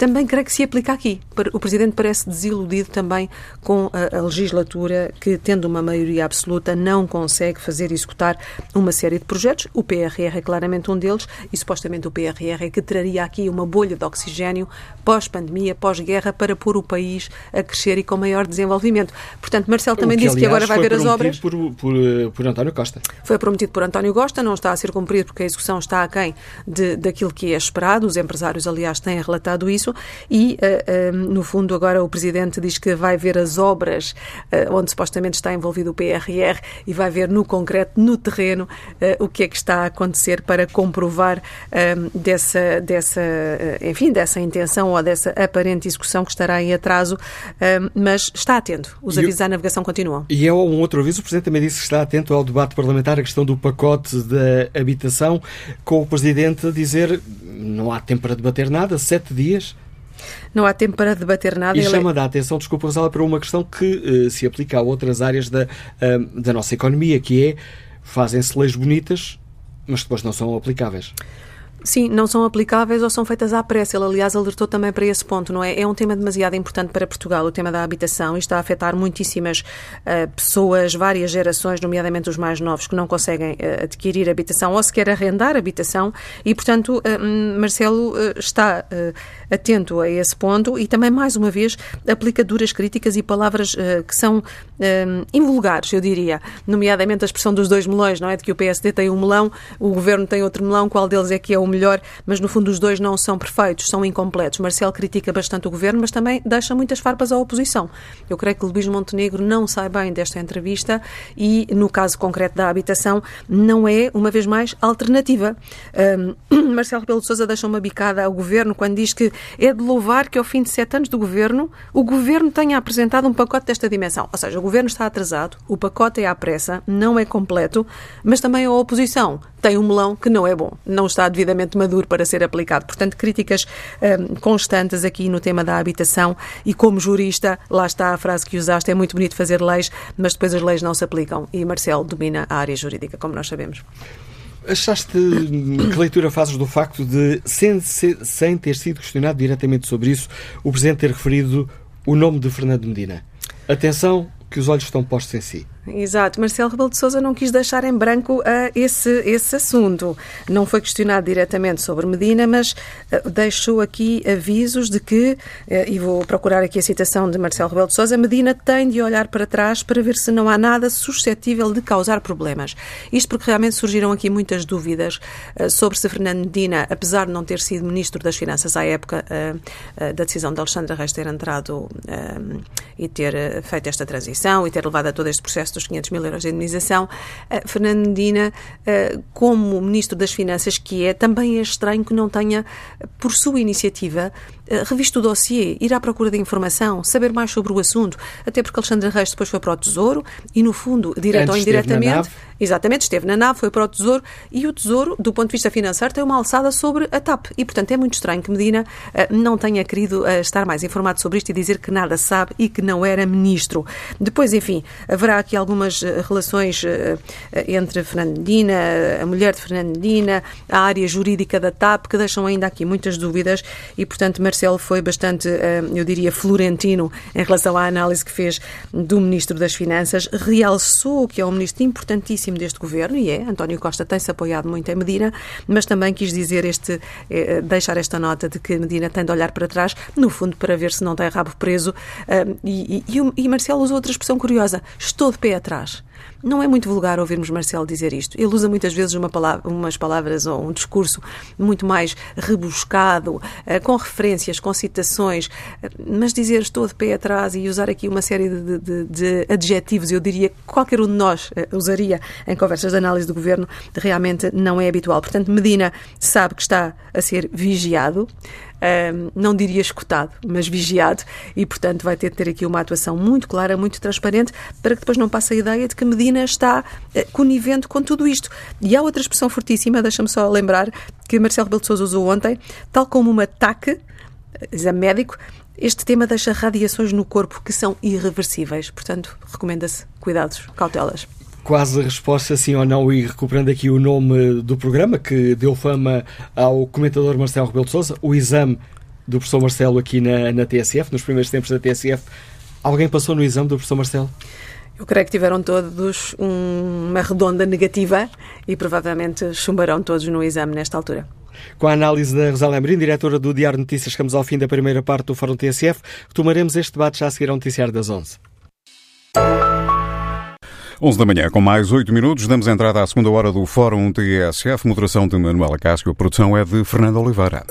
também creio que se aplica aqui. O Presidente parece desiludido também com a, a, legislatura, que, tendo uma maioria absoluta, não consegue fazer executar uma série de projetos. O PRR é claramente um deles e, supostamente, o PRR é que traria aqui uma bolha de oxigênio pós-pandemia, pós-guerra, para pôr o país a crescer e com maior desenvolvimento. Portanto, Marcelo também que, disse aliás, que agora vai ver as obras. Por, por, por António Costa. Foi prometido por António Costa, não está a ser cumprido porque a execução está aquém de, daquilo que é esperado. Os empresários, aliás, têm relatado isso isso e, uh, uh, no fundo, agora o Presidente diz que vai ver as obras uh, onde supostamente está envolvido o PRR e vai ver no concreto, no terreno, o que é que está a acontecer para comprovar dessa, dessa, enfim, dessa intenção ou dessa aparente execução que estará em atraso, mas está atento. Os avisos eu... à navegação continuam. E é um outro aviso, o Presidente também disse que está atento ao debate parlamentar, a questão do pacote da habitação, com o Presidente a dizer não há tempo para debater nada, sete dias. Não há tempo para debater nada. E chama é... a atenção, desculpa, Rosala, para uma questão que uh, se aplica a outras áreas da, uh, da nossa economia, que é fazem-se leis bonitas, mas depois não são aplicáveis. Sim, não são aplicáveis ou são feitas à pressa. Ele, aliás, alertou também para esse ponto, não é? É um tema demasiado importante para Portugal, o tema da habitação, e está a afetar muitíssimas uh, pessoas, várias gerações, nomeadamente os mais novos, que não conseguem uh, adquirir habitação ou sequer arrendar habitação, e, portanto, uh, Marcelo está atento a esse ponto e também, mais uma vez, aplica duras críticas e palavras que são invulgares, eu diria, nomeadamente a expressão dos dois melões, não é? De que o PSD tem um melão, o governo tem outro melão, qual deles é que é o melhor, mas no fundo os dois não são perfeitos, são incompletos. Marcelo critica bastante o governo, mas também deixa muitas farpas à oposição. Eu creio que Luís Montenegro não sai bem desta entrevista e, no caso concreto da habitação, não é, uma vez mais, alternativa. Um, *clears throat* Marcelo Rebelo de Sousa deixa uma bicada ao governo quando diz que é de louvar que, ao fim de sete anos do governo, o governo tenha apresentado um pacote desta dimensão. Ou seja, o governo está atrasado, o pacote é à pressa, não é completo, mas também a oposição tem um melão que não é bom, não está devidamente maduro para ser aplicado. Portanto, críticas um, constantes aqui no tema da habitação e como jurista, lá está a frase que usaste, é muito bonito fazer leis, mas depois as leis não se aplicam e Marcelo domina a área jurídica, como nós sabemos. Achaste que leitura fazes do facto de, sem, sem ter sido questionado diretamente sobre isso, o Presidente ter referido o nome de Fernando Medina? Atenção, que os olhos estão postos em si. Exato. Marcelo Rebelo de Sousa não quis deixar em branco uh, esse, esse assunto. Não foi questionado diretamente sobre Medina, mas uh, deixou aqui avisos de que, uh, e vou procurar aqui a citação de Marcelo Rebelo de Sousa, Medina tem de olhar para trás para ver se não há nada suscetível de causar problemas. Isto porque realmente surgiram aqui muitas dúvidas sobre se Fernando Medina, apesar de não ter sido Ministro das Finanças à época da decisão de Alexandre Reis ter entrado e ter feito esta transição e ter levado a todo este processo dos 500 mil euros de indemnização, uh, Fernando Medina, uh, como Ministro das Finanças que é, também é estranho que não tenha, por sua iniciativa, uh, revisto o dossiê, ir à procura de informação, saber mais sobre o assunto, até porque Alexandre Reis depois foi para o Tesouro e, no fundo, direto ou indiretamente Exatamente, esteve na nave, foi para o Tesouro e o Tesouro, do ponto de vista financeiro, tem uma alçada sobre a TAP. E, portanto, é muito estranho que Medina uh, não tenha querido uh, estar mais informado sobre isto e dizer que nada sabe e que não era ministro. Depois, enfim, haverá aqui algumas uh, relações entre Fernando Medina, a mulher de Fernando Medina, a área jurídica da TAP, que deixam ainda aqui muitas dúvidas e, portanto, Marcelo foi bastante, eu diria, florentino em relação à análise que fez do Ministro das Finanças, realçou que é um ministro importantíssimo deste governo, e é, António Costa tem-se apoiado muito em Medina, mas também quis dizer este, eh, deixar esta nota de que Medina tem de olhar para trás, no fundo, para ver se não tem rabo preso. E, e, e Marcelo usou outra expressão curiosa: estou de pé atrás. Não é muito vulgar ouvirmos Marcelo dizer isto. Ele usa muitas vezes uma palavra, umas palavras ou um discurso muito mais rebuscado, eh, com referências, com citações, eh, mas dizer estou de pé atrás e usar aqui uma série de, de, de adjetivos, eu diria que qualquer um de nós eh, usaria em conversas de análise do governo, realmente não é habitual. Portanto, Medina sabe que está a ser vigiado não diria escutado, mas vigiado, e portanto vai ter de ter aqui uma atuação muito clara, muito transparente, para que depois não passe a ideia de que Medina está uh, conivente com tudo isto. E há outra expressão fortíssima, deixa-me só lembrar, que Marcelo Rebelo de Sousa usou ontem, tal como um ataque, exame médico, este tema deixa radiações no corpo que são irreversíveis. Portanto, recomenda-se cuidados, cautelas quase a resposta sim ou não e recuperando aqui o nome do programa que deu fama ao comentador Marcelo Rebelo de Sousa, o exame do professor Marcelo aqui na, na TSF, nos primeiros tempos da TSF. Alguém passou no exame do professor Marcelo? Eu creio que tiveram todos uma redonda negativa e provavelmente chumbarão todos no exame nesta altura. Com a análise da Rosália Amorim, diretora do Diário de Notícias, chegamos ao fim da primeira parte do Fórum TSF. Retomaremos este debate já a seguir ao noticiário das 11. 11 da manhã, com mais 8 minutos, damos entrada à segunda hora do Fórum TSF, moderação de Manuela Cássio, a produção é de Fernando Oliveira.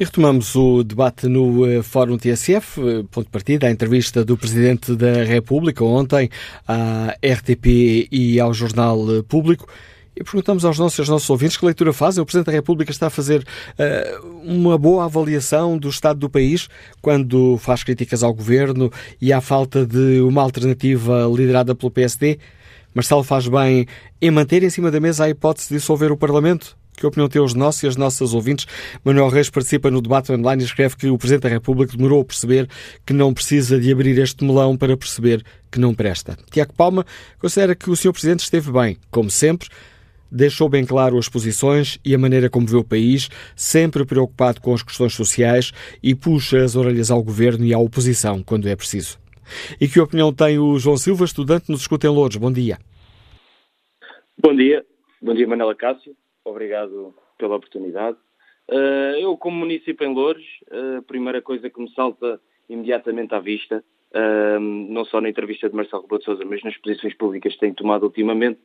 E retomamos o debate no uh, Fórum TSF, uh, eh, ponto de partida, a entrevista do Presidente da República ontem à RTP e ao Jornal uh, Público. E perguntamos aos nossos, aos nossos ouvintes que leitura fazem. O Presidente da República está a fazer uma boa avaliação do estado do país quando faz críticas ao Governo e à falta de uma alternativa liderada pelo PSD. Marcelo faz bem em manter em cima da mesa a hipótese de dissolver o Parlamento? Que opinião tem os nossos e as nossas ouvintes? Manuel Reis participa no debate online e escreve que o Presidente da República demorou a perceber que não precisa de abrir este melão para perceber que não presta. Tiago Palma considera que o Sr. Presidente esteve bem, como sempre, deixou bem claro as posições e a maneira como vê o país, sempre preocupado com as questões sociais e puxa as orelhas ao governo e à oposição quando é preciso. E que opinião tem o João Silva, estudante nos escuta em Louros? Bom dia. Bom dia. Bom dia, Manela Cássio. Obrigado pela oportunidade. Uh, eu, como município em Louros, uh, a primeira coisa que me salta imediatamente à vista, uh, não só na entrevista de Marcelo Rebelo de Sousa, mas nas posições públicas que tem tomado ultimamente,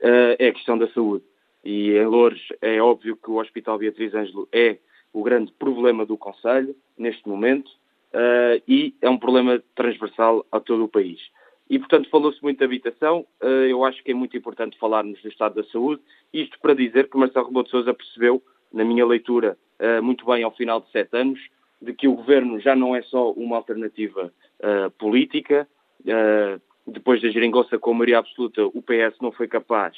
é a questão da saúde. E em Louros é óbvio que o Hospital Beatriz Ângelo é o grande problema do Conselho, neste momento, e é um problema transversal a todo o país. E, portanto, falou-se muito de habitação. Eh, eu acho que é muito importante falarmos do estado da saúde. Isto para dizer que Marcelo Rebelo de Sousa percebeu, na minha leitura, eh, muito bem ao final de sete anos, de que o governo já não é só uma alternativa uh, política. Depois da geringonça com a maioria absoluta, o PS não foi capaz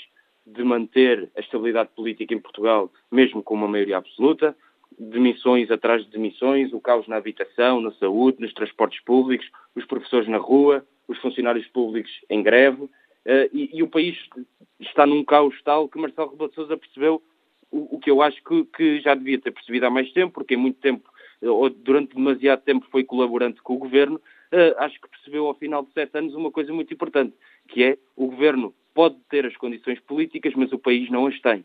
de manter a estabilidade política em Portugal, mesmo com uma maioria absoluta. Demissões atrás de demissões, o caos na habitação, na saúde, nos transportes públicos, os professores na rua, os funcionários públicos em greve, uh, e, e, o país está num caos tal que Marcelo Rebelo Sousa percebeu o, o que eu acho que, que, já devia ter percebido há mais tempo, porque em muito tempo, uh, ou durante demasiado tempo, foi colaborante com o governo. Uh, acho que percebeu ao final de sete anos uma coisa muito importante, que é o governo pode ter as condições políticas, mas o país não as tem.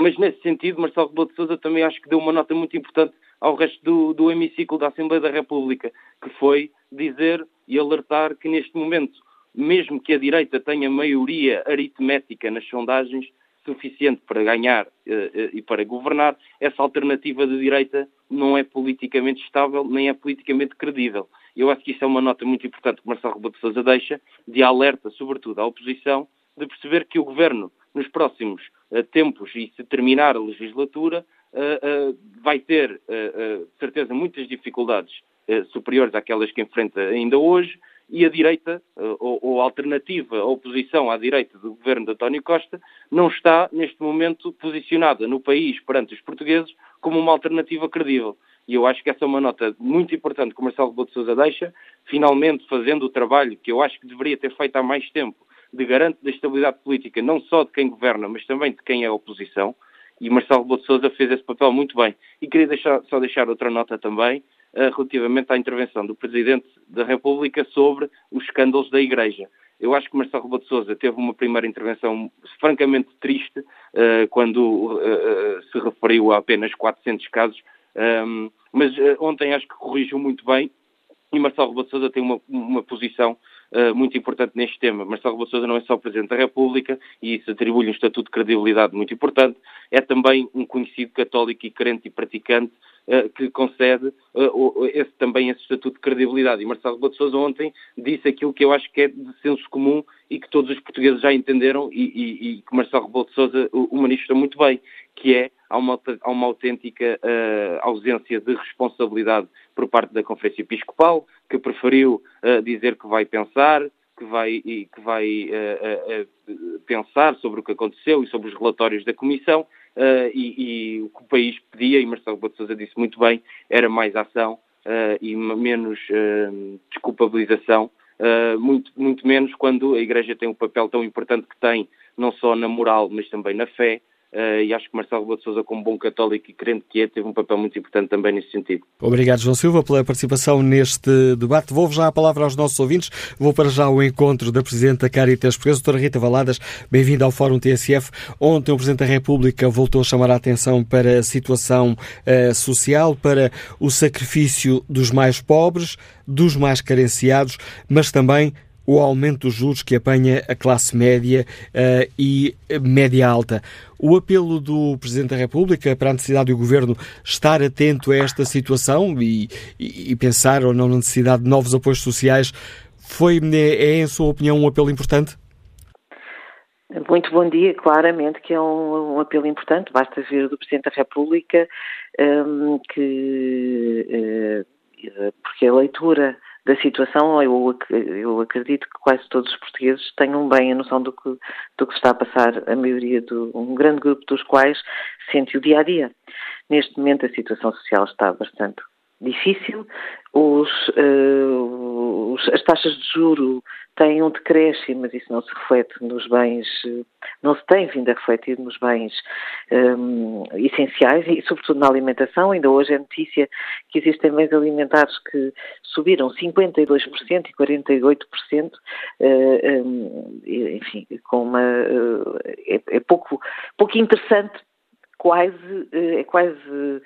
Mas nesse sentido, Marcelo Rebelo de Sousa também acho que deu uma nota muito importante ao resto do, do hemiciclo da Assembleia da República, que foi dizer e alertar que neste momento, mesmo que a direita tenha maioria aritmética nas sondagens suficiente para ganhar uh, uh, e para governar, essa alternativa de direita não é politicamente estável nem é politicamente credível. Eu acho que isso é uma nota muito importante que Marcelo Rebelo de Sousa deixa, de alerta, sobretudo, à oposição, de perceber que o governo, nos próximos uh, tempos e se terminar a legislatura, vai ter, certeza, muitas dificuldades superiores àquelas que enfrenta ainda hoje, e a direita, ou, alternativa, a oposição à direita do governo de António Costa, não está, neste momento, posicionada no país perante os portugueses como uma alternativa credível. E eu acho que essa é uma nota muito importante que o Marcelo Rebelo de Sousa deixa, finalmente fazendo o trabalho que eu acho que deveria ter feito há mais tempo, de garante da estabilidade política, não só de quem governa, mas também de quem é oposição. E Marcelo Rebelo de Sousa fez esse papel muito bem. E queria deixar, só deixar outra nota também, eh, relativamente à intervenção do Presidente da República sobre os escândalos da Igreja. Eu acho que Marcelo Rebelo de Sousa teve uma primeira intervenção francamente triste uh, quando uh, se referiu a apenas 400 casos, um, ehm, mas uh, ontem acho que corrigiu muito bem e Marcelo Rebelo de Sousa tem uma, uma posição uh, muito importante neste tema. Marcelo Rebelo Sousa não é só Presidente da República e isso atribui-lhe um estatuto de credibilidade muito importante, é também um conhecido católico e crente e praticante uh, que concede uh, esse, também esse estatuto de credibilidade. E Marcelo Rebelo Sousa ontem disse aquilo que eu acho que é de senso comum e que todos os portugueses já entenderam e, que Marcelo Rebelo de Sousa o, o manifesta muito bem, que é há uma, há uma autêntica uh, ausência de responsabilidade por parte da Conferência Episcopal, que preferiu uh, dizer que vai pensar, que vai, que vai uh, pensar sobre o que aconteceu e sobre os relatórios da Comissão, e, e, o que o país pedia, e Marcelo Rebelo disse muito bem, era mais ação e menos desculpabilização, muito, muito menos quando a Igreja tem um papel tão importante que tem, não só na moral, mas também na fé, e acho que Marcelo Rebelo de Sousa, como bom católico e crente que é, teve um papel muito importante também nesse sentido. Obrigado, João Silva, pela participação neste debate. Vou já a palavra aos nossos ouvintes. Vou para já o encontro da Presidente da Caritas Portuguesa, doutora Rita Valadas. Bem-vinda ao Fórum TSF. Ontem o Presidente da República voltou a chamar a atenção para a situação uh, social, para o sacrifício dos mais pobres, dos mais carenciados, mas também o aumento dos juros que apanha a classe média uh, e média alta. O apelo do Presidente da República para a necessidade do Governo estar atento a esta situação e, e, pensar ou não na necessidade de novos apoios sociais foi, é, em sua opinião, um apelo importante? Muito bom dia, claramente que é um, um apelo importante, basta ver do Presidente da República um, que, uh, porque a leitura da situação. Eu, eu acredito que quase todos os portugueses tenham bem a noção do que, do que está a passar, a maioria, do, um grande grupo dos quais sente o dia a dia. Neste momento a situação social está bastante difícil. Os, uh, os, as taxas de juro têm um decréscimo, mas isso não se reflete nos bens, não se tem vindo a refletir nos bens um, essenciais e, sobretudo, na alimentação. Ainda hoje é notícia que existem bens alimentares que subiram 52% e 48%, uh, um, enfim, com uma. Uh, é, é pouco, pouco interessante, quase. é quase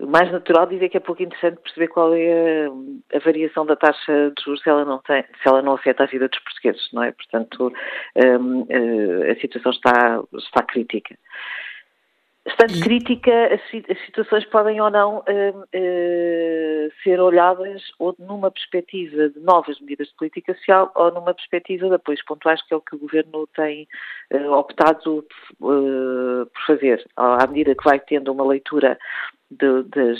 mais natural dizer que é pouco interessante perceber qual é a, a, variação da taxa de juros se ela não tem, se ela não afeta a vida dos portugueses, não é? Portanto, um, eh, a situação está, está crítica. Estando crítica, as, as, situações podem ou não uh, uh, ser olhadas ou numa perspectiva de novas medidas de política social ou numa perspectiva de apoios pontuais, que é o que o Governo tem uh, optado por fazer. À medida que vai tendo uma leitura de, das,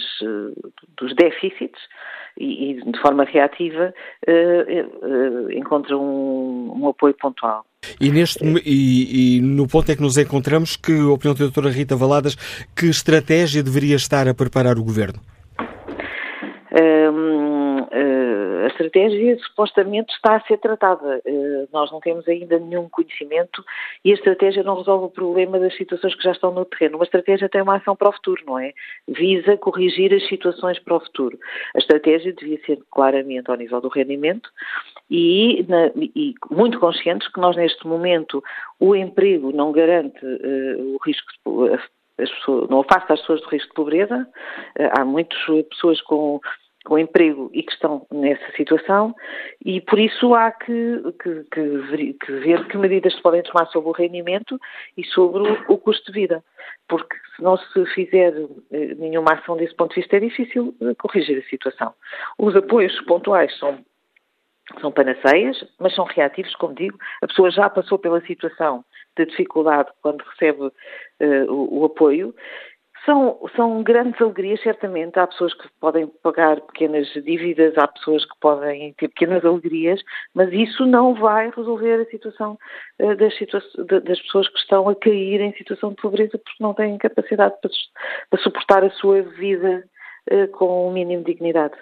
dos déficits e, e, de forma reativa encontra um, um apoio pontual. E, neste, e, e, no ponto em que nos encontramos, que a opinião da doutora Rita Valadas, que estratégia deveria estar a preparar o Governo? Uh, eh, estratégia supostamente está a ser tratada. Uh, nós não temos ainda nenhum conhecimento e a estratégia não resolve o problema das situações que já estão no terreno. Uma estratégia tem uma ação para o futuro, não é? Visa corrigir as situações para o futuro. A estratégia devia ser claramente ao nível do rendimento e, na, e, muito conscientes que nós neste momento o emprego não garante uh, o risco de, as pessoas, não afasta as pessoas do risco de pobreza. Uh, há muitas pessoas com com emprego e que estão nessa situação e por isso há que, que, que, ver que medidas se podem tomar sobre o rendimento e sobre o, custo de vida. Porque se não se fizer eh, nenhuma ação desse ponto de vista é difícil corrigir a situação. Os apoios pontuais são são panaceias, mas são reativos, como digo. A pessoa já passou pela situação de dificuldade quando recebe uh, o, o, apoio. São, são grandes alegrias, certamente. Há pessoas que podem pagar pequenas dívidas, há pessoas que podem ter pequenas alegrias, mas isso não vai resolver a situação uh, das, situa das, pessoas que estão a cair em situação de pobreza porque não têm capacidade para, para suportar a sua vida uh, com o mínimo de dignidade.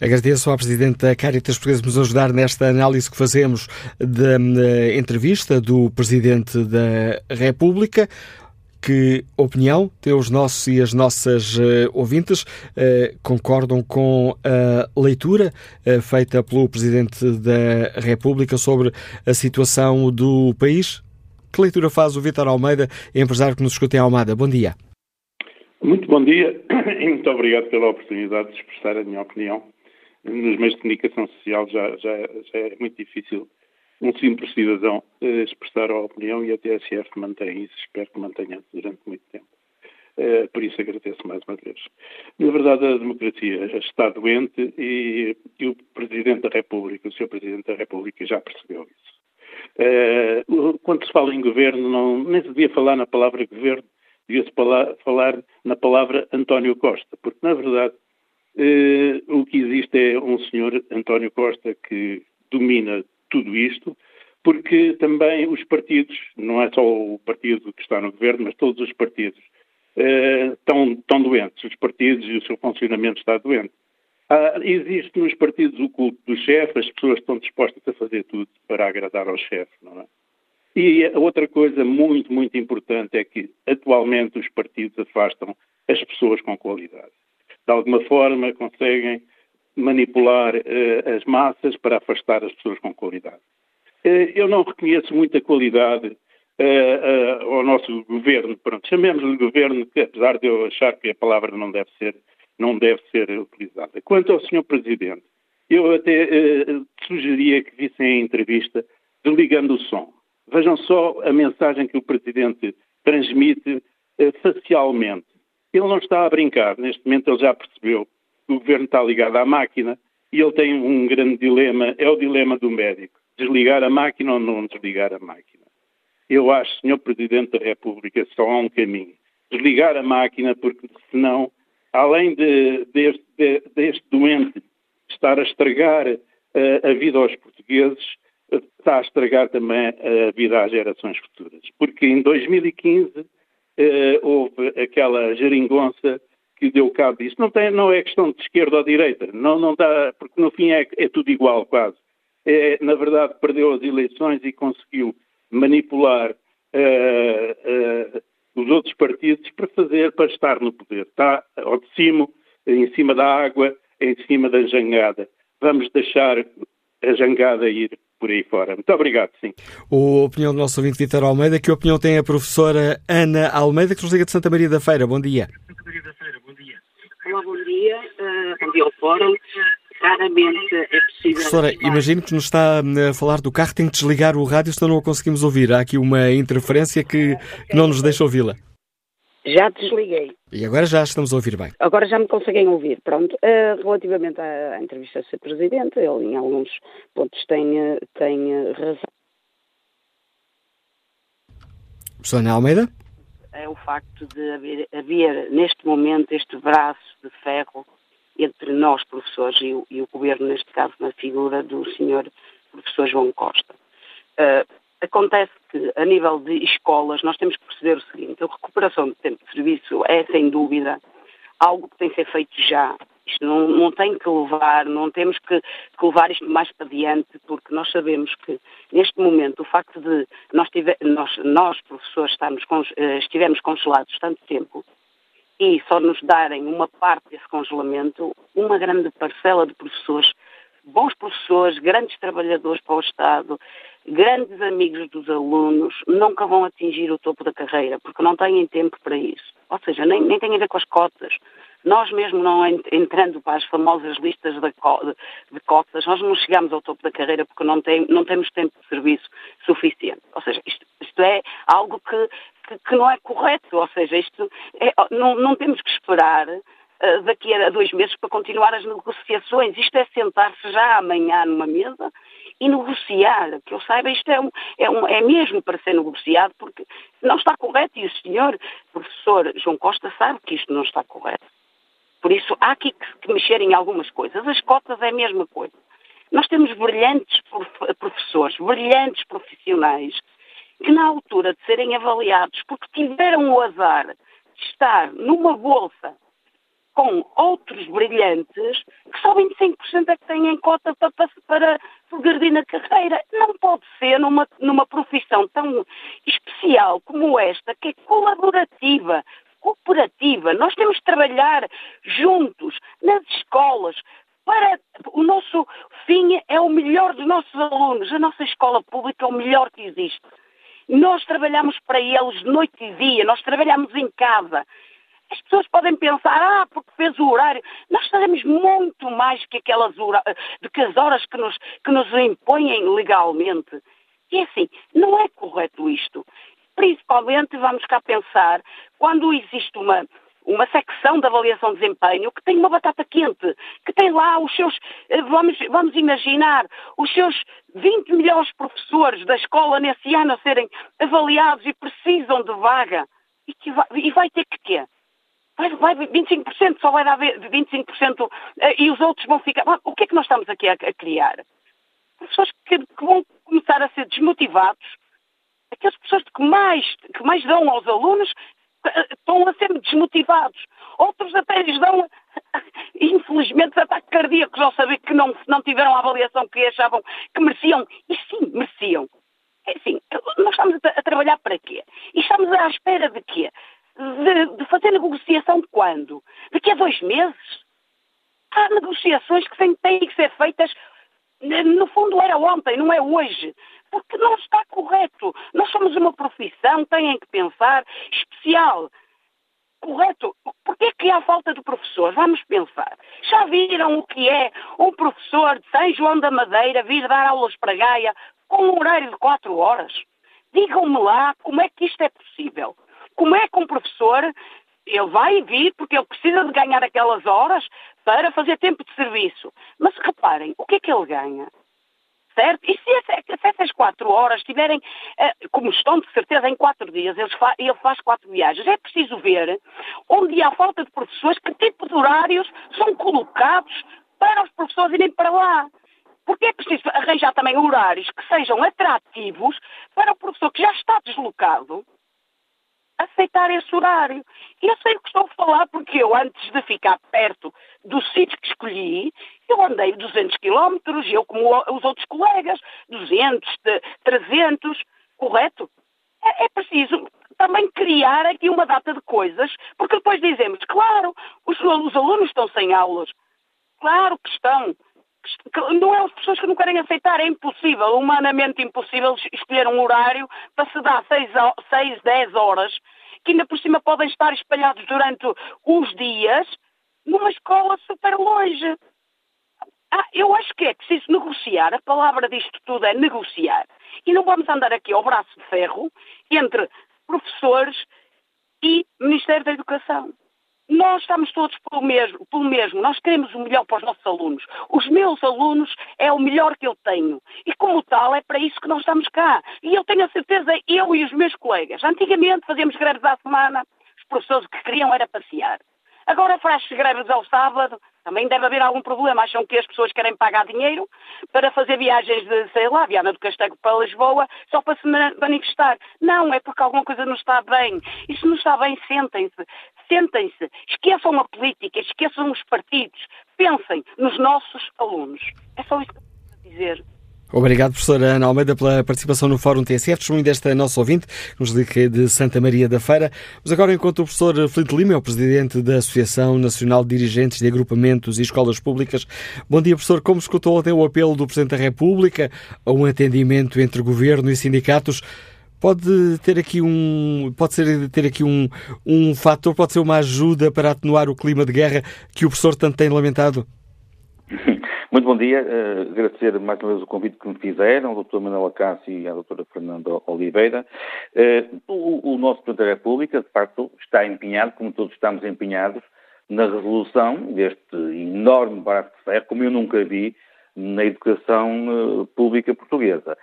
Agradeço ao Presidente da Caritas Portuguesa nos ajudar nesta análise que fazemos da eh, entrevista do Presidente da República. Que opinião tem os nossos e as nossas uh, ouvintes? Uh, concordam com a leitura uh, feita pelo Presidente da República sobre a situação do país? Que leitura faz o Vítor Almeida, empresário que nos escuta em Almada? Bom dia. Muito bom dia e *coughs* muito obrigado pela oportunidade de expressar a minha opinião nos meios de comunicação social já, já, já é muito difícil um simples cidadão uh, expressar a opinião e a TSF mantém isso, espero que mantenha durante muito tempo. Uh, por isso agradeço mais uma vez. Na verdade, a democracia está doente e, e, o Presidente da República, o Sr. Presidente da República já percebeu isso. Uh, quando se fala em governo, não, nem se devia falar na palavra governo, devia-se falar, na palavra António Costa, porque, na verdade, o que existe é um senhor, António Costa, que domina tudo isto, porque também os partidos, não é só o partido que está no governo, mas todos os partidos, estão, estão doentes. Os partidos e o seu funcionamento está doente. Ah, existe nos partidos o culto do chefe, as pessoas estão dispostas a fazer tudo para agradar ao chefe, não é? E a outra coisa muito, muito importante é que atualmente os partidos afastam as pessoas com qualidade de alguma forma conseguem manipular uh, as massas para afastar as pessoas com qualidade. Uh, eu não reconheço muita qualidade uh, ao nosso governo. Pronto, chamemos-lhe governo, que apesar de eu achar que a palavra não deve ser, não deve ser utilizada. Quanto ao Sr. Presidente, eu até sugeria que vissem a entrevista desligando o som. Vejam só a mensagem que o Presidente transmite facialmente. Ele não está a brincar. Neste momento ele já percebeu o governo está ligado à máquina e ele tem um grande dilema, é o dilema do médico. Desligar a máquina ou não desligar a máquina. Eu acho, Sr. Presidente da República, só há um caminho. Desligar a máquina, porque senão, além de, deste, de, deste doente estar a estragar uh, a vida aos portugueses, está a estragar também a vida às gerações futuras. Porque em 2015 uh, houve aquela geringonça que deu cabo disso. Não, tem, não é questão de esquerda ou direita, não, não dá, porque no fim é, é tudo igual quase. É, na verdade, perdeu as eleições e conseguiu manipular uh, uh, os outros partidos para fazer, para estar no poder. Está ao de cima, em cima da água, em cima da jangada. Vamos deixar a jangada ir por aí fora. Muito obrigado, sim. A opinião do nosso ouvinte Vitor Almeida, que opinião tem a professora Ana Almeida, que nos liga de Santa Maria da Feira. Bom dia. Santa Maria da Feira, bom dia. Olá, bom dia. Uh, bom dia ao Fórum. Raramente é possível. Professora, imagino que nos está a falar do carro, tem que desligar o rádio, senão não o conseguimos ouvir. Há aqui uma interferência que, não nos deixa ouvi-la. Já desliguei. E agora já estamos a ouvir bem. Agora já me conseguem ouvir. Pronto. Uh, relativamente à, à, entrevista a ser presidente, ele em alguns pontos tem, tem razão. Sônia Almeida? É o facto de haver, haver, neste momento este braço de ferro entre nós, professores, e o, e o governo, neste caso, na figura do senhor professor João Costa. Uh, Acontece que, a nível de escolas, nós temos que perceber o seguinte: a recuperação de tempo de serviço é, sem dúvida, algo que tem que ser feito já. Isto não, não tem que levar, não temos que, que, levar isto mais para diante, porque nós sabemos que, neste momento, o facto de nós, tiver, nós, nós professores, estarmos, eh, estivermos congelados tanto tempo e só nos darem uma parte desse congelamento, uma grande parcela de professores, bons professores, grandes trabalhadores para o Estado, grandes amigos dos alunos nunca vão atingir o topo da carreira, porque não têm tempo para isso. Ou seja, nem, nem tem a ver com as cotas. Nós mesmo não entrando para as famosas listas de, cotas, nós não chegamos ao topo da carreira porque não, tem, não temos tempo de serviço suficiente. Ou seja, isto, isto é algo que, que, que, não é correto. Ou seja, isto é, não, não temos que esperar uh, daqui a dois meses para continuar as negociações. Isto é sentar-se já amanhã numa mesa e negociar. Que eu saiba, isto é, um, é, um, é mesmo para ser negociado, porque não está correto e o senhor professor João Costa sabe que isto não está correto. Por isso, há aqui que, mexer em algumas coisas. As cotas é a mesma coisa. Nós temos brilhantes professores, brilhantes profissionais, que na altura de serem avaliados, porque tiveram o azar de estar numa bolsa com outros brilhantes, que só 25% é que têm cota para, para, para progredir na carreira. Não pode ser numa, numa profissão tão especial como esta, que é colaborativa, cooperativa. Nós temos de trabalhar juntos nas escolas. Para o nosso fim é o melhor dos nossos alunos. A nossa escola pública é o melhor que existe. Nós trabalhamos para eles noite e dia, nós trabalhamos em casa. As pessoas podem pensar, ah, porque fez o horário. Nós fazemos muito mais que aquelas do que as horas que nos, que nos impõem legalmente. E assim, não é correto isto. Principalmente, vamos cá pensar, quando existe uma, uma secção de avaliação de desempenho que tem uma batata quente, que tem lá os seus, eh, vamos, vamos imaginar, os seus 20 melhores professores da escola nesse ano a serem avaliados e precisam de vaga. E, que vai, e vai ter que quê? vai, vai 25%, só vai dar 25% eh, e os outros vão ficar. O que é que nós estamos aqui a, a criar? Professores que, que, vão começar a ser desmotivados, aquelas pessoas que mais, que mais dão aos alunos eh, estão a ser desmotivados. Outros até lhes dão, *laughs* infelizmente, ataques cardíacos ao saber que não, não tiveram a avaliação que achavam que mereciam. E sim, mereciam. É assim, nós estamos a, a trabalhar para quê? E estamos à espera de quê? de, de fazer negociação quando? Daqui a dois meses? Há negociações que têm, têm que ser feitas, no fundo era ontem, não é hoje. Porque não está correto. Nós somos uma profissão, têm que pensar, especial. Correto. Porquê é que há falta de professores? Vamos pensar. Já viram o que é um professor de São João da Madeira vir dar aulas para Gaia com um horário de quatro horas? Digam-me lá como é que isto é possível. Como é que um professor, ele vai vir porque ele precisa de ganhar aquelas horas para fazer tempo de serviço. Mas reparem, o que é que ele ganha? Certo? E se, essas quatro horas estiverem, eh, como estão de certeza em quatro dias, ele faz quatro viagens, é preciso ver onde há falta de professores, que tipo de horários são colocados para os professores irem para lá. Porque é preciso arranjar também horários que sejam atrativos para o professor que já está deslocado aceitar esse horário. E eu sei o que estou a falar porque eu, antes de ficar perto do sítio que escolhi, eu andei 200 quilómetros, eu como os outros colegas, 200, 300, correto? É, é preciso também criar aqui uma data de coisas, porque depois dizemos, claro, os, os alunos estão sem aulas. Claro que estão. Não é as pessoas que não querem aceitar, é impossível, humanamente impossível escolher um horário para se dar 6, 10 horas, que ainda por cima podem estar espalhados durante os dias, numa escola super longe. Ah, eu acho que é preciso negociar, a palavra disto tudo é negociar. E não vamos andar aqui ao braço de ferro entre professores e Ministério da Educação. Nós estamos todos pelo mesmo, pelo mesmo, nós queremos o melhor para os nossos alunos. Os meus alunos é o melhor que eu tenho. E como tal, é para isso que nós estamos cá. E eu tenho a certeza, eu e os meus colegas, antigamente fazíamos greves à semana, os professores que queriam era passear. Agora faz greves ao sábado, também deve haver algum problema. Acham que as pessoas querem pagar dinheiro para fazer viagens de, sei lá, Viana do Castelo para Lisboa, só para se manifestar. Não, é porque alguma coisa não está bem. E se não está bem, sentem-se. Sentem-se. Esqueçam a política, esqueçam os partidos. Pensem nos nossos alunos. É só isso que eu quero dizer. Obrigado, professora Ana Almeida, pela participação no Fórum TSF, testemunho desta nossa ouvinte, que nos liga de Santa Maria da Feira. Mas agora, enquanto o professor Flint Lima é o presidente da Associação Nacional de Dirigentes de Agrupamentos e Escolas Públicas. Bom dia, professor. Como escutou até o apelo do Presidente da República a um atendimento entre governo e sindicatos? Pode ter aqui um, pode ser ter aqui um, um fator, pode ser uma ajuda para atenuar o clima de guerra que o professor tanto tem lamentado? Muito bom dia. Uh, agradecer mais uma vez o convite que me fizeram, ao Dr. Manuel Acácio e à Dra. Fernanda Oliveira. Uh, o, o, nosso Presidente da República, de facto, está empenhado, como todos estamos empenhados, na resolução deste enorme barato de ferro, como eu nunca vi na educação uh, pública portuguesa.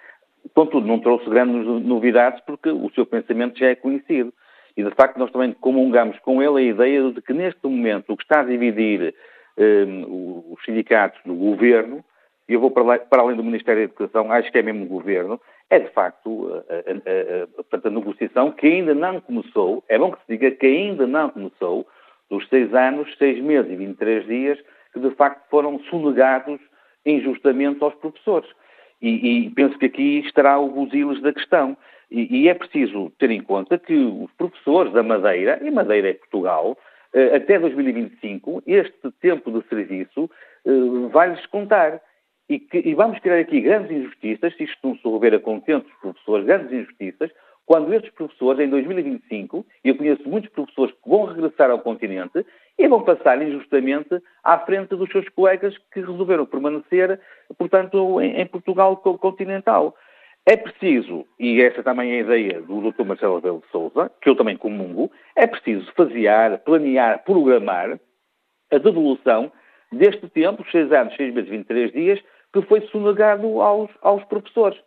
Contudo, não trouxe grandes novidades porque o seu pensamento já é conhecido. E, de facto, nós também comungamos com ele a ideia de que, neste momento, o que está a dividir um, os sindicatos do governo, e eu vou para, lá, para, além do Ministério da Educação, acho que é mesmo o governo, é de facto a, a, a, a, negociação que ainda não começou, é bom que se diga que ainda não começou, dos seis anos, seis meses e 23 dias, que de facto foram sonegados injustamente aos professores. E, e penso que aqui estará o buziles da questão. E, e, é preciso ter em conta que os professores da Madeira, e Madeira é Portugal, até 2025, este tempo de serviço eh, vai-lhes contar. E, que, e, vamos criar aqui grandes injustiças, se isto não se a contento dos professores, grandes injustiças, quando estes professores, em 2025, e eu conheço muitos professores que vão regressar ao continente e vão passar injustamente à frente dos seus colegas que resolveram permanecer, portanto, em, em Portugal continental. É preciso, e essa também é a ideia do Dr. Marcelo Rebelo de Sousa, que eu também comungo, é preciso fasear, planear, programar a devolução deste tempo, 6 anos, 6 meses, 23 dias, que foi sonegado aos, aos professores.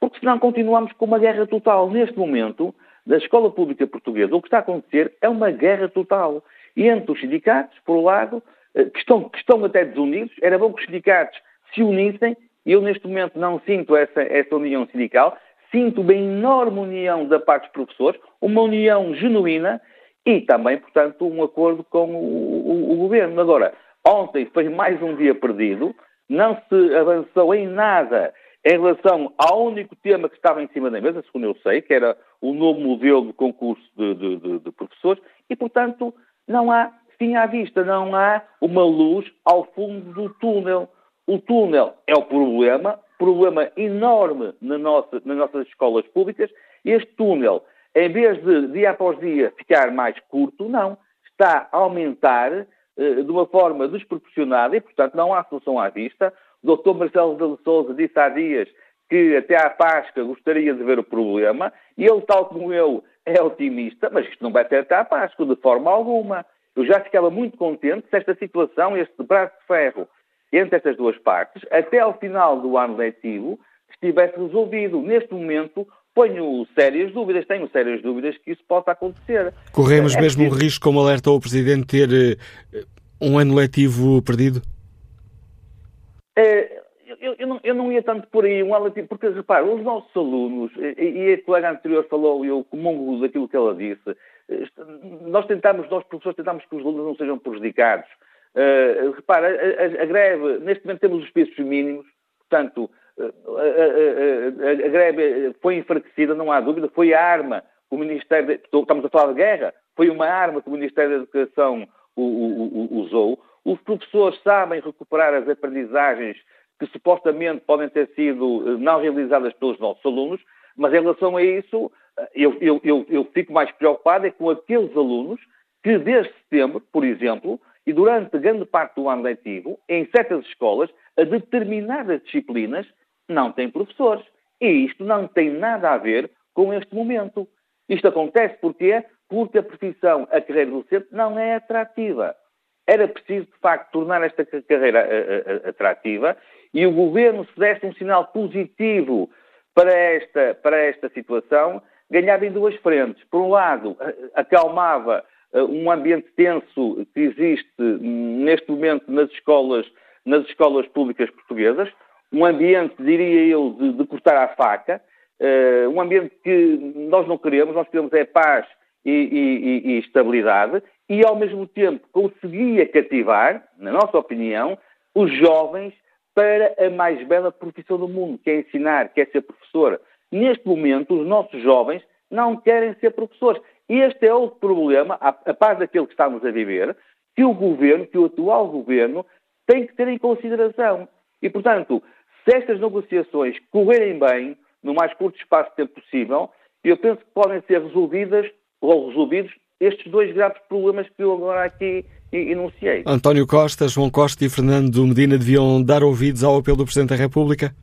Porque senão continuamos com uma guerra total. Neste momento, da escola pública portuguesa, o que está a acontecer é uma guerra total. E entre os sindicatos, por um lado, eh, que estão, que estão até desunidos, era bom que os sindicatos se unissem eu, neste momento, não sinto essa, essa união sindical, sinto uma enorme união da parte dos professores, uma união genuína e também, portanto, um acordo com o, o, o governo. Agora, ontem foi mais um dia perdido, não se avançou em nada em relação ao único tema que estava em cima da mesa, segundo eu sei, que era o novo modelo de concurso de, de, de, de professores, e, portanto, não há fim à vista, não há uma luz ao fundo do túnel. O túnel é o problema, problema enorme na nossa, nas nossas escolas públicas. Este túnel, em vez de dia após dia ficar mais curto, não, está a aumentar eh, de uma forma desproporcionada e, portanto, não há solução à vista. O Dr. Marcelo de Souza disse há dias que até à Páscoa gostaria de ver o problema, ele, tal como eu, é otimista, mas isto não vai ter até à Páscoa, de forma alguma. Eu já ficava muito contente se esta situação, este braço de ferro entre estas duas partes, até ao final do ano letivo, estivesse resolvido. Neste momento, ponho sérias dúvidas, tenho sérias dúvidas que isso possa acontecer. Corremos é mesmo o risco, como alertou o Presidente, ter uh, um ano letivo perdido? É, eu, eu, não, eu, não, ia tanto por aí, um porque, repara, os nossos alunos, e, e a colega anterior falou, e eu comungo daquilo que ela disse, nós tentamos, nós professores tentamos que os alunos não sejam prejudicados. Uh, repara, a, a, a, greve, neste momento temos os preços mínimos, portanto, a, a, greve foi enfraquecida, não há dúvida, foi a arma que o Ministério, de, estamos a falar de guerra, foi uma arma que o Ministério da Educação usou. Os professores sabem recuperar as aprendizagens que supostamente podem ter sido eh, não realizadas pelos nossos alunos, mas em relação a isso, eh, eu, eu, eu, eu fico mais preocupado é com aqueles alunos que desde setembro, por exemplo, e durante grande parte do ano letivo, em certas escolas, a determinadas disciplinas, não têm professores. E isto não tem nada a ver com este momento. Isto acontece porquê? Porque a profissão, a carreira docente, não é atrativa. Era preciso, de facto, tornar esta carreira eh, atrativa e o governo, se desse um sinal positivo para esta, para esta situação, ganhava em duas frentes. Por um lado, acalmava eh, um ambiente tenso que existe neste momento nas escolas, nas escolas públicas portuguesas, um ambiente, diria eu, de, de cortar a faca, uh, um ambiente que nós não queremos, nós queremos é paz e, e, e, estabilidade, e ao mesmo tempo conseguia cativar, na nossa opinião, os jovens para a mais bela profissão do mundo, que é ensinar, que é ser professor. Neste momento, os nossos jovens não querem ser professores. Este é outro problema, a, a par daquele que estamos a viver, que o governo, que o atual governo, tem que ter em consideração. E, portanto, se estas negociações correrem bem, no mais curto espaço de tempo possível, eu penso que podem ser resolvidas ou resolvidos estes dois graves problemas que eu agora aqui enunciei. António Costa, João Costa e Fernando Medina deviam dar ouvidos ao apelo do Presidente da República?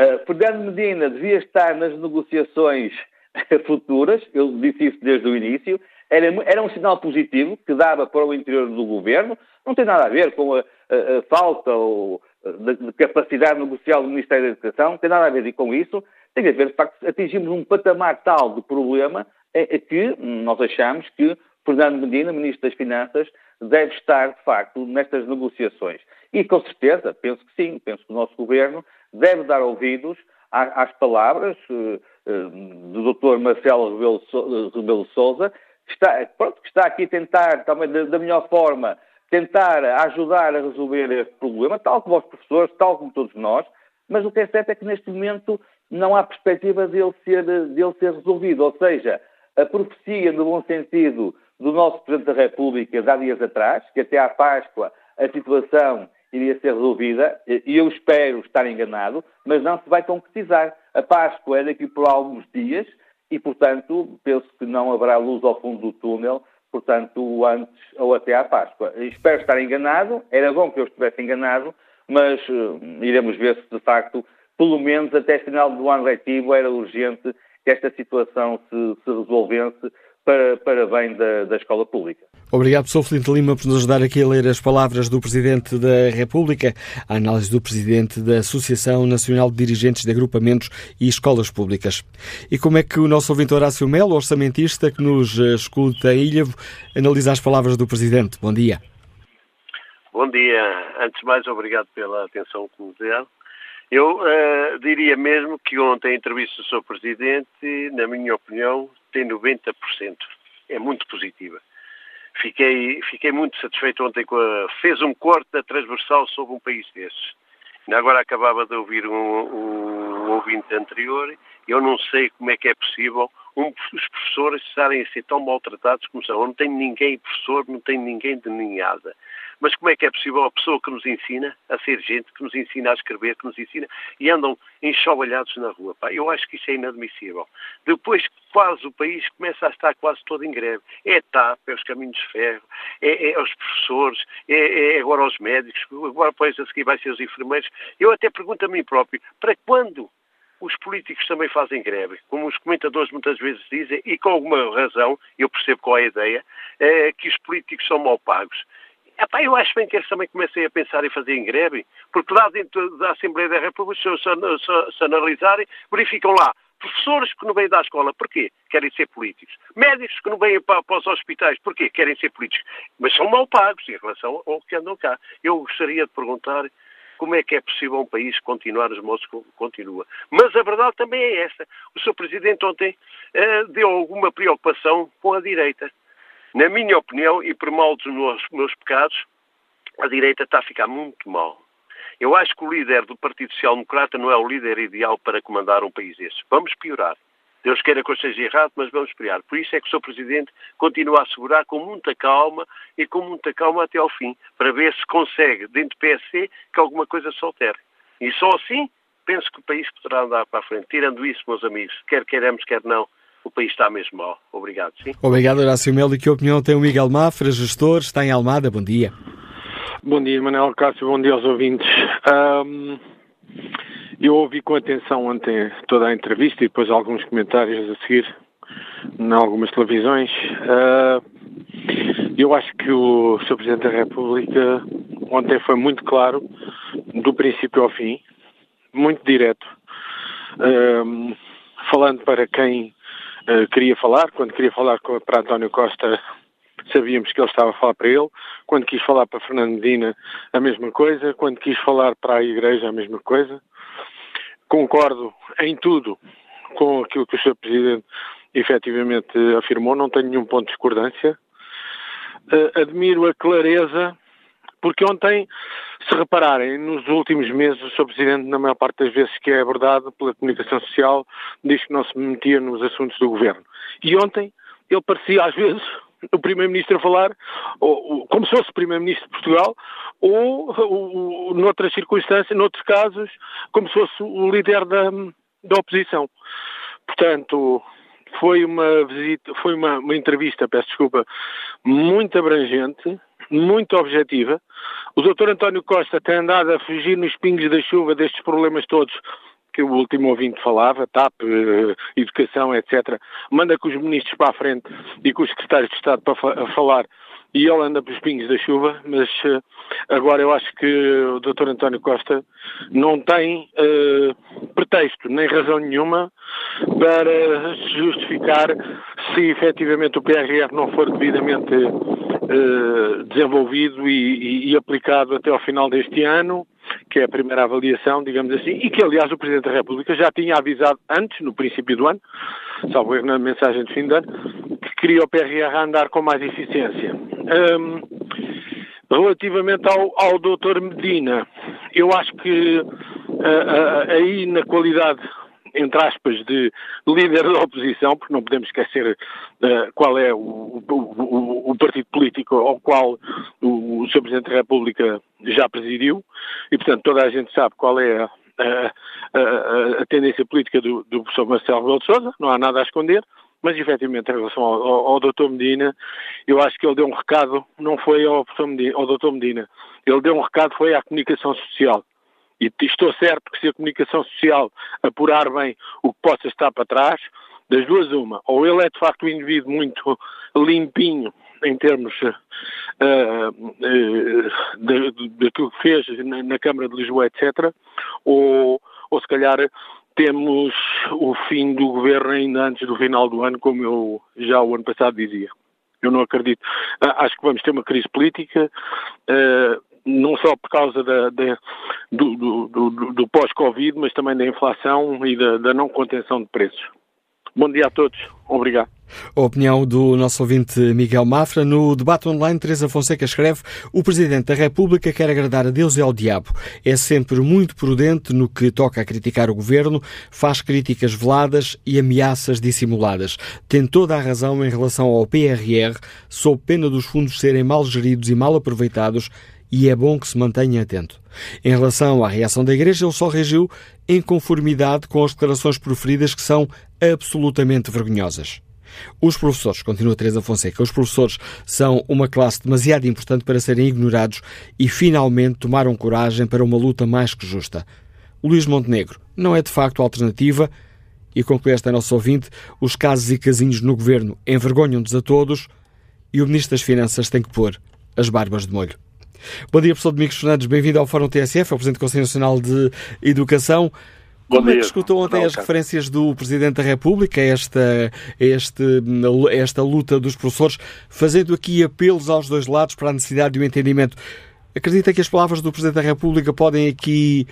Uh, Fernando Medina devia estar nas negociações *laughs* futuras, eu disse isso desde o início, era, era um sinal positivo que dava para o interior do governo, não tem nada a ver com a, a, a falta ou, de, de, capacidade negocial do Ministério da Educação, tem nada a ver com isso, tem a ver, de facto, atingimos um patamar tal de problema é, é que nós achamos que Fernando Medina, Ministro das Finanças, deve estar, de facto, nestas negociações. E, com certeza, penso que sim, penso que o nosso Governo deve dar ouvidos às palavras uh, do Dr. Marcelo Rebelo, Rebelo Souza, que está, pronto, que está aqui a tentar, também da, da melhor forma, tentar ajudar a resolver este problema, tal como os professores, tal como todos nós, mas o que é certo é que neste momento não há perspectiva dele ser, dele ser resolvido. Ou seja, a profecia, no bom sentido, do nosso Presidente da República, há dias atrás, que até à Páscoa a situação iria ser resolvida, e eu espero estar enganado, mas não se vai concretizar. A Páscoa é daqui por alguns dias e, portanto, penso que não haverá luz ao fundo do túnel, portanto, antes ou até à Páscoa. Espero estar enganado, era bom que eu estivesse enganado, mas uh, iremos ver se, de facto, pelo menos até final do ano letivo era urgente que esta situação se, se resolvesse para, para bem da, da escola pública. Obrigado, Sr. Flinte Lima, por nos ajudar aqui a ler as palavras do Presidente da República, a análise do Presidente da Associação Nacional de Dirigentes de Agrupamentos e Escolas Públicas. E como é que o nosso ouvinte Horácio Melo, orçamentista que nos escuta em Ilhavo, analisa as palavras do Presidente? Bom dia. Bom dia. Antes de mais, obrigado pela atenção que me deram. Eu uh, diria mesmo que ontem a entrevista do Sr. Presidente, na minha opinião, tem 90%. É muito positiva. Fiquei, fiquei muito satisfeito ontem com a... Fez um corte da transversal sobre um país desses. Agora acabava de ouvir um, um ouvinte anterior. Eu não sei como é que é possível um, os professores estarem a ser tão maltratados como são. Não tenho ninguém professor, não tenho ninguém de ninhada. Mas como é que é possível a pessoa que nos ensina a ser gente, que nos ensina a escrever, que nos ensina e andam enxovalhados na rua? Pá, eu acho que isso é inadmissível. Depois quase o país começa a estar quase todo em greve. É a TAP, é os caminhos de ferro, é, é os professores, é, é, agora os médicos, agora depois a seguir vai ser os enfermeiros. Eu até pergunto a mim próprio, para quando os políticos também fazem greve, como os comentadores muitas vezes dizem, e com alguma razão, eu percebo qual é a ideia, é que os políticos são mal pagos. Epá, eu acho bem que eles também comecem a pensar em fazer em greve, porque lá dentro da Assembleia da República, se, se, se analisarem, verificam lá Professores que não vêm da escola, porquê? Querem ser políticos. Médicos que não vêm para, para os hospitais, porquê? Querem ser políticos. Mas são mal pagos em relação ao que andam cá. Eu gostaria de perguntar como é que é possível um país continuar os modos que continua. Mas a verdade também é esta. O Sr. Presidente ontem eh, deu alguma preocupação com a direita. Na minha opinião, e por mal dos meus, pecados, a direita está a ficar muito mal. Eu acho que o líder do Partido Social Democrata não é o líder ideal para comandar um país desse. Vamos piorar. Deus queira que eu esteja errado, mas vamos piorar. Por isso é que o Sr. Presidente continua a assegurar com muita calma e com muita calma até ao fim, para ver se consegue, dentro do PSC, que alguma coisa se altere. E só assim penso que o país poderá andar para a frente. Tirando isso, meus amigos, quer queiramos, quer não, o país está mesmo mal. Obrigado, sim. Obrigado, Horácio Melo. E que opinião tem o Miguel Mafra, gestor, está em Almada? Bom dia. Bom dia, Manuel Cássio, bom dia aos ouvintes. Um, eu ouvi com atenção ontem toda a entrevista e depois alguns comentários a seguir em algumas televisões. Uh, eu acho que o Sr. Presidente da República ontem foi muito claro, do princípio ao fim, muito direto, uh, falando para quem uh, queria falar, quando queria falar com, para António Costa sabíamos que ele estava a falar para ele. Quando quis falar para Fernando Medina, a mesma coisa. Quando quis falar para a Igreja, a mesma coisa. Concordo em tudo com aquilo que o Sr. Presidente efetivamente afirmou, não tenho nenhum ponto de discordância. Uh, admiro a clareza, porque ontem, se repararem, nos últimos meses, o Sr. Presidente, na maior parte das vezes que é abordado pela comunicação social, diz que não se metia nos assuntos do governo. E ontem, ele parecia, às vezes, o Primeiro-Ministro a falar, ou, ou, como se fosse Primeiro-Ministro de Portugal, ou, ou, noutras circunstâncias, noutros casos, como se fosse o líder da, da oposição. Portanto, foi uma visita, foi uma, uma entrevista, peço desculpa, muito abrangente, muito objetiva. O Dr. António Costa tem andado a fugir nos pingos da chuva destes problemas todos que o último ouvinte falava, TAP, eh, Educação, etc., manda com os ministros para a frente e com os secretários de Estado para fa falar e ele anda pelos pingos da chuva, mas uh, agora eu acho que o Dr. António Costa não tem uh, pretexto nem razão nenhuma para justificar se efetivamente o PRR não for devidamente uh, desenvolvido e, e, e aplicado até ao final deste ano que é a primeira avaliação, digamos assim, e que, aliás, o Presidente da República já tinha avisado antes, no princípio do ano, salvo erro na mensagem de fim de ano, que queria o PRR andar com mais eficiência. Um, relativamente ao, ao Dr. Medina, eu acho que uh, uh, aí na qualidade entre aspas, de líder da oposição, porque não podemos esquecer uh, qual é o, o, o, partido político ao qual o, o Sr. Presidente da República já presidiu, e portanto toda a gente sabe qual é a, a, a, tendência política do, do professor Marcelo Rebelo de Sousa, não há nada a esconder, mas efetivamente em relação ao, ao, ao Dr. Medina, eu acho que ele deu um recado, não foi ao Dr. Medina, ele deu um recado, foi à comunicação social. E estou certo que se a comunicação social apurar bem o que possa estar para trás, das duas uma, ou ele é de facto um indivíduo muito limpinho em termos uh, uh, daquilo que fez na, na, Câmara de Lisboa, etc., ou, ou se calhar temos o fim do governo ainda antes do final do ano, como eu já o ano passado dizia. Eu não acredito. Acho que vamos ter uma crise política. Uh, não só por causa da, da, do, do, do, do pós-Covid, mas também da inflação e da, da não contenção de preços. Bom dia a todos. Obrigado. A opinião do nosso ouvinte Miguel Mafra. No debate online, Teresa Fonseca escreve: O Presidente da República quer agradar a Deus e ao diabo. É sempre muito prudente no que toca a criticar o governo, faz críticas veladas e ameaças dissimuladas. Tem toda a razão em relação ao PRR, sob pena dos fundos serem mal geridos e mal aproveitados e é bom que se mantenha atento. Em relação à reação da Igreja, ele só reagiu em conformidade com as declarações proferidas que são absolutamente vergonhosas. Os professores, continua Teresa Fonseca, os professores são uma classe demasiado importante para serem ignorados e finalmente tomaram coragem para uma luta mais que justa. Luís Montenegro não é de facto alternativa e conclui esta nossa ouvinte, os casos e casinhos no governo envergonham-nos a todos e o Ministro das Finanças tem que pôr as barbas de molho. Bom dia, professor Domingos Fernandes, bem-vindo ao Fórum TSF, ao Presidente do Conselho Nacional de Educação. Como é que escutou ontem as referências do Presidente da República a esta, este, esta luta dos professores, fazendo aqui apelos aos dois lados para a necessidade de um entendimento? Acredita que as palavras do Presidente da República podem aqui,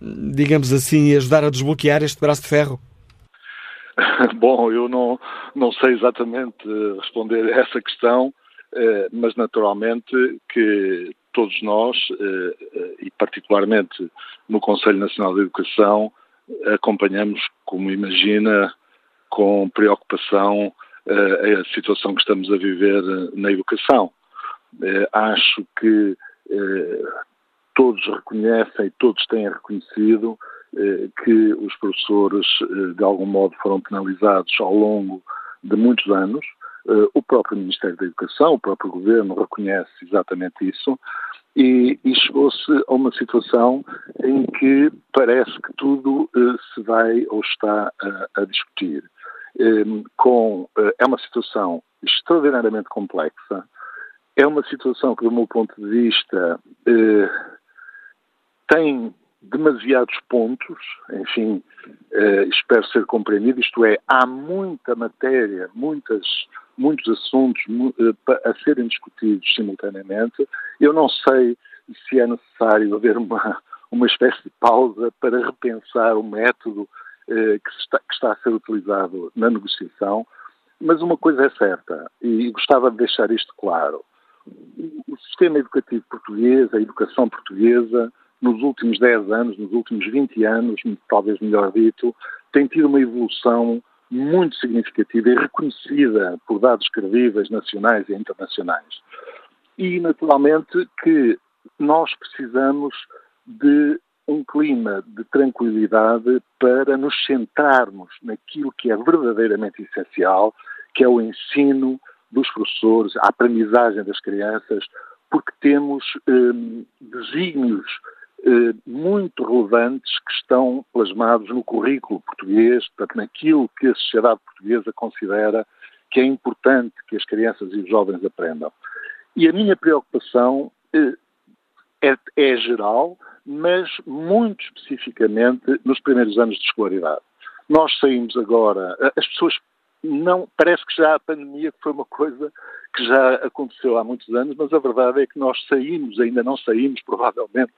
digamos assim, ajudar a desbloquear este braço de ferro? *laughs* Bom, eu não, não sei exatamente responder a essa questão, eh, mas naturalmente que todos nós, eh, eh, e particularmente no Conselho Nacional de Educação, acompanhamos, como imagina, com preocupação a situação que estamos a viver na educação. Acho que todos reconhecem, todos têm reconhecido que os professores, de algum modo, foram penalizados ao longo de muitos anos. O próprio Ministério da Educação, o próprio Governo reconhece exatamente isso e, e chegou-se a uma situação em que parece que tudo uh, se vai ou está a, a discutir. Ehm, com, uh, é uma situação extraordinariamente complexa, é uma situação que, do meu ponto de vista, tem demasiados pontos, enfim, espero ser compreendido, isto é, há muita matéria, muitas muitos assuntos eh, a serem discutidos simultaneamente. Eu não sei se é necessário haver uma, uma espécie de pausa para repensar o método eh, que, está, que está a ser utilizado na negociação, mas uma coisa é certa, e gostava de deixar isto claro. O sistema educativo português, a educação portuguesa, nos últimos 10 anos, nos últimos 20 anos, talvez melhor dito, tem tido uma evolução muito significativa e reconhecida por dados credíveis nacionais e internacionais. E, naturalmente, que nós precisamos de um clima de tranquilidade para nos centrarmos naquilo que é verdadeiramente essencial, que é o ensino dos professores, a aprendizagem das crianças, porque temos hum, desígnios eh, muito relevantes que estão plasmados no currículo português, portanto, naquilo que a sociedade portuguesa considera que é importante que as crianças e os jovens aprendam. E a minha preocupação eh, é, é geral, mas muito especificamente nos primeiros anos de escolaridade. Nós saímos agora, as pessoas não, parece que já a pandemia foi uma coisa que já aconteceu há muitos anos, mas a verdade é que nós saímos, ainda não saímos, provavelmente,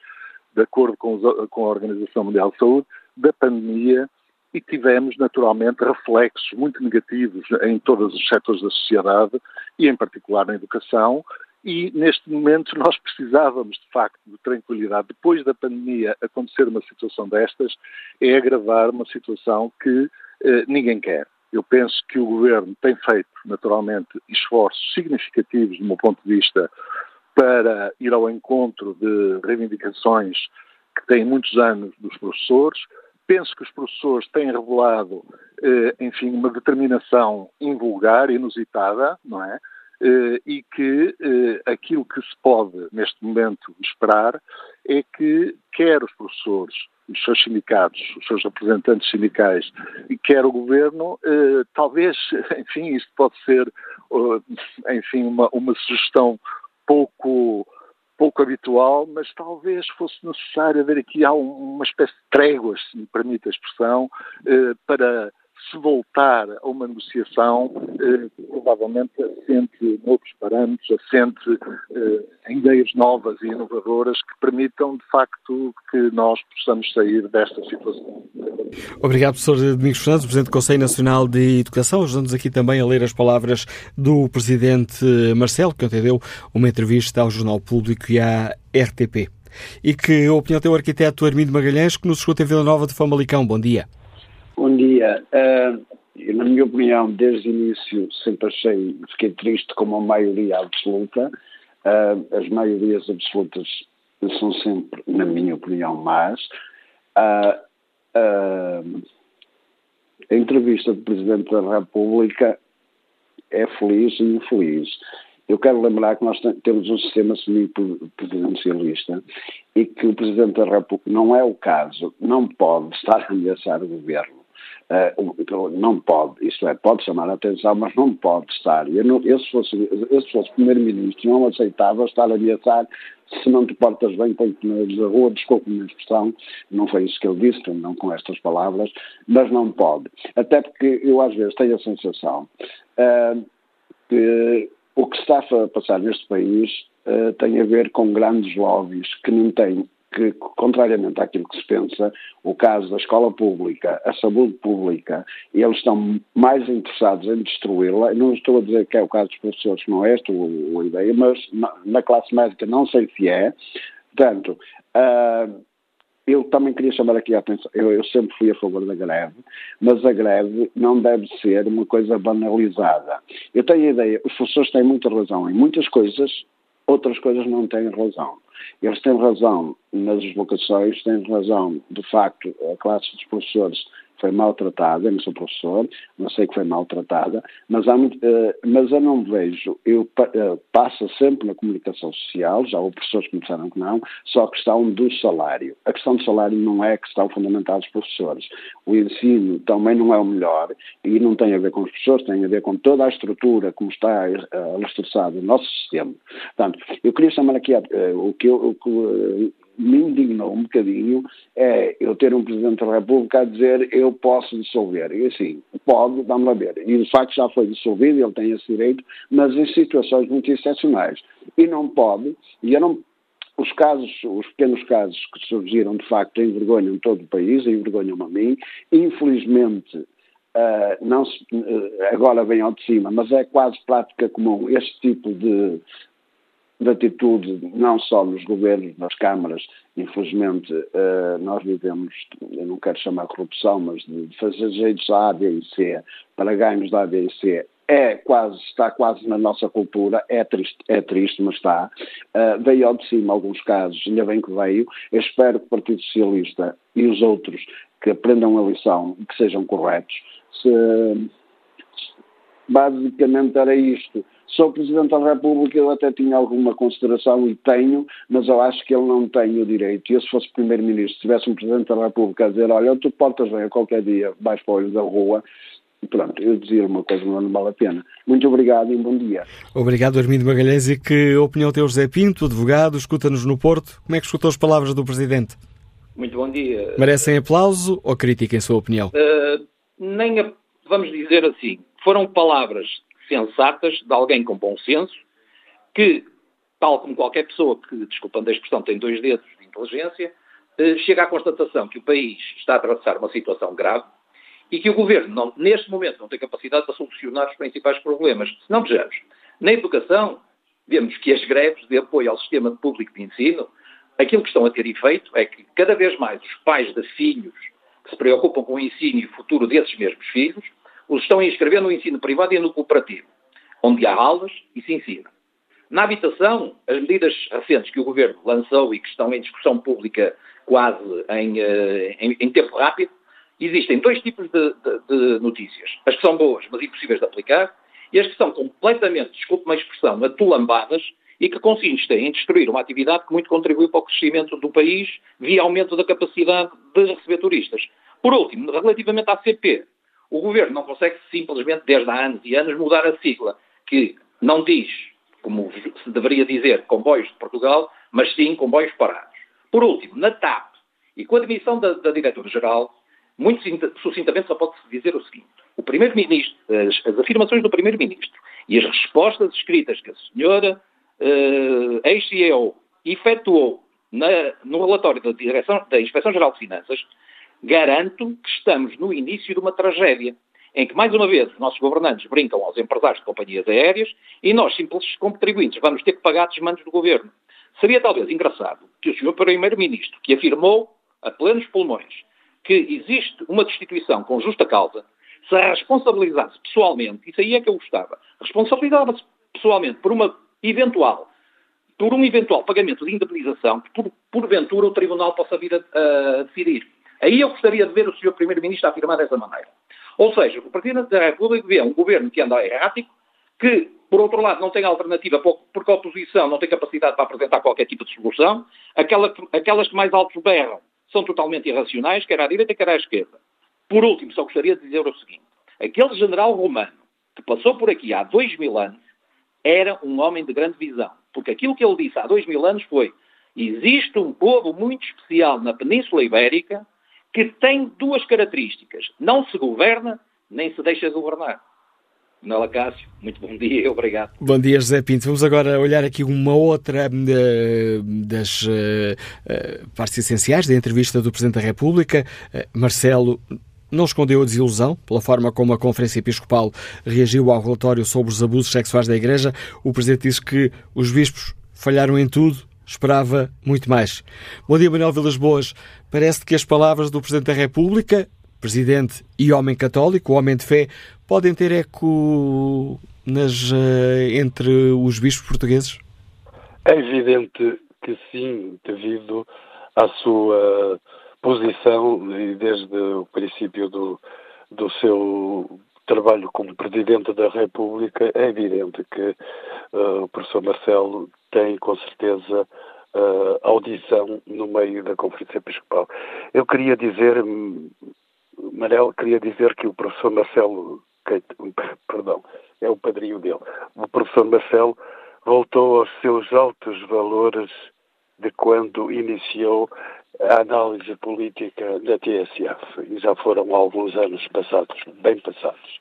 de acordo com, os, com a Organização Mundial de Saúde, da pandemia e tivemos, naturalmente, reflexos muito negativos em todos os setores da sociedade e, em particular, na educação. E, neste momento, nós precisávamos, de facto, de tranquilidade. Depois da pandemia acontecer uma situação destas, é agravar uma situação que eh, ninguém quer. Eu penso que o Governo tem feito, naturalmente, esforços significativos, do meu ponto de vista, para ir ao encontro de reivindicações que têm muitos anos dos professores. Penso que os professores têm revelado, eh, enfim, uma determinação invulgar, inusitada, não é? Eh, e que eh, aquilo que se pode, neste momento, esperar é que quer os professores, os seus sindicatos, os seus representantes sindicais, e quer o governo, talvez, *laughs* enfim, isto pode ser, enfim, uma, uma sugestão pouco, pouco habitual, mas talvez fosse necessário haver aqui uma espécie de tréguas, se me permite a expressão, eh, para se voltar a uma negociação, eh, provavelmente assente noutros parâmetros, assente eh, ideias novas e inovadoras que permitam, de facto, que nós possamos sair desta situação. Obrigado, professor Domingos Fernandes, Presidente do Conselho Nacional de Educação. Ajudamos aqui também a ler as palavras do Presidente Marcelo, que ontem deu uma entrevista ao Jornal Público e à RTP. E que a opinião tem o arquiteto Armindo Magalhães, que nos escuta em Vila Nova de Famalicão. Bom dia. Bom dia. Uh, na minha opinião, desde o início sempre achei, fiquei triste com a maioria absoluta. Uh, as maiorias absolutas são sempre, na minha opinião, más. Uh, a entrevista do Presidente da República é feliz e infeliz. Eu quero lembrar que nós temos um sistema semi-presidencialista e que o Presidente da República, não é o caso, não pode estar a ameaçar o governo. Uh, não pode, isto é, pode chamar a atenção, mas não pode estar. Eu, não, eu se fosse, eu se fosse primeiro-ministro, não aceitava estar a ameaçar se não te portas bem, ir na rua, desculpe-me a expressão, não foi isso que ele disse, não com estas palavras, mas não pode. Até porque eu às vezes tenho a sensação uh, que o que está a passar neste país uh, tem a ver com grandes lobbies que não têm que, contrariamente àquilo que se pensa, o caso da escola pública, a saúde pública, eles estão mais interessados em destruí-la. Não estou a dizer que é o caso dos professores, não é esta a ideia, mas na, classe médica não sei se é. Portanto, uh, eu também queria chamar aqui a atenção, eu, eu, sempre fui a favor da greve, mas a greve não deve ser uma coisa banalizada. Eu tenho a ideia, os professores têm muita razão em muitas coisas, outras coisas não têm razão. Eles têm razão nas deslocações, têm razão, de facto, a classe dos professores foi maltratada, eu não sou professor, não sei que foi maltratada, mas, há uh, mas eu não vejo, eu uh, passa sempre na comunicação social, já houve professores que me disseram que não, só a questão do salário. A questão do salário não é a questão fundamental dos professores. O ensino também não é o melhor e não tem a ver com os professores, tem a ver com toda a estrutura como está uh, alicerçada no nosso sistema. Portanto, eu queria chamar aqui o que eu, o que, me indignou um bocadinho é eu ter um Presidente da República a dizer eu posso dissolver. E assim, pode, vamos lá ver. E de facto já foi dissolvido, ele tem esse direito, mas em situações muito excepcionais. E não pode, e eu não, os casos, os pequenos casos que surgiram, de facto, envergonham todo o país, envergonham a mim. Infelizmente, uh, não se, uh, agora vem ao de cima, mas é quase prática comum este tipo de, de atitude, não só nos governos, nas câmaras, infelizmente uh, nós vivemos, eu não quero chamar corrupção, mas de fazer jeitos da A, B e C para ganhos da A, B e C, é quase, está quase na nossa cultura, é triste, é triste mas está. Uh, veio ao de cima alguns casos, ainda bem que veio. Eu espero que o Partido Socialista e os outros que aprendam a lição e que sejam corretos. Se, basicamente era isto. Sou Presidente da República, eu até tinha alguma consideração e tenho, mas eu acho que ele não tem o direito. E eu, se fosse Primeiro-Ministro, se tivesse um Presidente da República a dizer, olha, tu portas bem a qualquer dia, vais para o olho da rua, pronto, eu dizia uma coisa, não vale a pena. Muito obrigado e um bom dia. Obrigado, Armindo Magalhães. E que opinião tem o José Pinto, advogado, escuta-nos no Porto. Como é que escutou as palavras do Presidente? Muito bom dia. Merecem aplauso ou crítica, em sua opinião? Uh, nem, a, vamos dizer assim, foram palavras sensatas de alguém com bom senso, que, tal como qualquer pessoa que, desculpando a expressão, tem dois dedos de inteligência, eh, chega à constatação que o país está a atravessar uma situação grave e que o governo, não, neste momento, não tem capacidade para solucionar os principais problemas. Se não vejamos, na educação, vemos que as greves de apoio ao sistema público de ensino, aquilo que estão a ter efeito é que cada vez mais os pais de filhos que se preocupam com o ensino e o futuro desses mesmos filhos os estão a inscrever no ensino privado e no cooperativo, onde há aulas e se ensina. Na habitação, as medidas recentes que o Governo lançou e que estão em discussão pública quase em, eh, em, em tempo rápido, existem dois tipos de, de, de, notícias. As que são boas, mas impossíveis de aplicar, e as que são completamente, desculpe uma expressão, atulambadas e que consistem em destruir uma atividade que muito contribui para o crescimento do país via aumento da capacidade de receber turistas. Por último, relativamente à CP, o governo não consegue simplesmente, desde há anos e anos, mudar a sigla, que não diz, como se deveria dizer, comboios de Portugal, mas sim comboios parados. Por último, na TAP, e com a admissão da, da diretora-geral, muito sucintamente só pode-se dizer o seguinte: o Primeiro-Ministro, as, as, afirmações do Primeiro-Ministro e as respostas escritas que a senhora uh, ex-CEO efetuou na, no relatório da, Direção, da Inspeção-Geral de Finanças garanto que estamos no início de uma tragédia, em que, mais uma vez, os nossos governantes brincam aos empresários de companhias aéreas e nós, simples contribuintes, vamos ter que pagar desmandos do governo. Seria talvez engraçado que o Sr. Primeiro-Ministro, que afirmou a plenos pulmões que existe uma destituição com justa causa, se responsabilizasse pessoalmente, isso aí é que eu gostava, responsabilizava-se pessoalmente por uma eventual por um eventual pagamento de indemnização que, por, porventura, o Tribunal possa vir a, a decidir. Aí eu gostaria de ver o Sr. Primeiro-Ministro afirmar dessa maneira. Ou seja, o Presidente da República vê um governo que anda errático, que, por outro lado, não tem alternativa porque a oposição não tem capacidade para apresentar qualquer tipo de solução, aquela, aquelas que mais altos berram são totalmente irracionais, quer à direita, quer à esquerda. Por último, só gostaria de dizer o seguinte: aquele general romano que passou por aqui há dois mil anos era um homem de grande visão. Porque aquilo que ele disse há dois mil anos foi existe um povo muito especial na Península Ibérica que tem duas características. Não se governa, nem se deixa governar. Nela Cássio, muito bom dia obrigado. Bom dia, José Pinto. Vamos agora olhar aqui uma outra uh, das uh, uh, partes essenciais da entrevista do Presidente da República. Marcelo não escondeu a desilusão pela forma como a Conferência Episcopal reagiu ao relatório sobre os abusos sexuais da Igreja. O Presidente disse que os bispos falharam em tudo, esperava muito mais. Bom dia, Manuel Vilas Boas. Parece que as palavras do Presidente da República, Presidente e homem católico, homem de fé, podem ter eco nas, eh, entre os bispos portugueses? É evidente que sim, devido à sua posição e desde o princípio do, do seu trabalho como Presidente da República, é evidente que uh, o professor Marcelo tem com certeza uh, audição no meio da Conferência Episcopal. Eu queria dizer, Manel, queria dizer que o professor Marcelo, perdão, é o padrinho dele, o professor Marcelo voltou aos seus altos valores de quando iniciou a análise política da TSF e já foram alguns anos passados, bem passados.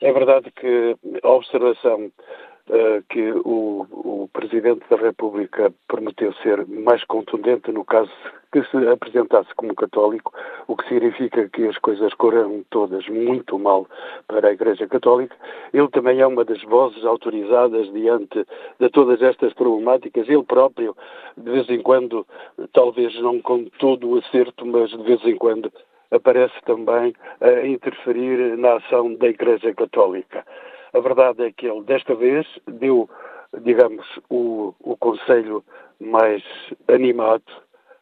É verdade que a observação que o, o, Presidente da República prometeu ser mais contundente no caso que se apresentasse como católico, o que significa que as coisas correram todas muito mal para a Igreja Católica. Ele também é uma das vozes autorizadas diante de todas estas problemáticas. Ele próprio, de vez em quando, talvez não com todo o acerto, mas de vez em quando, aparece também a interferir na ação da Igreja Católica. A verdade é que ele, desta vez, deu, digamos, o, o conselho mais animado,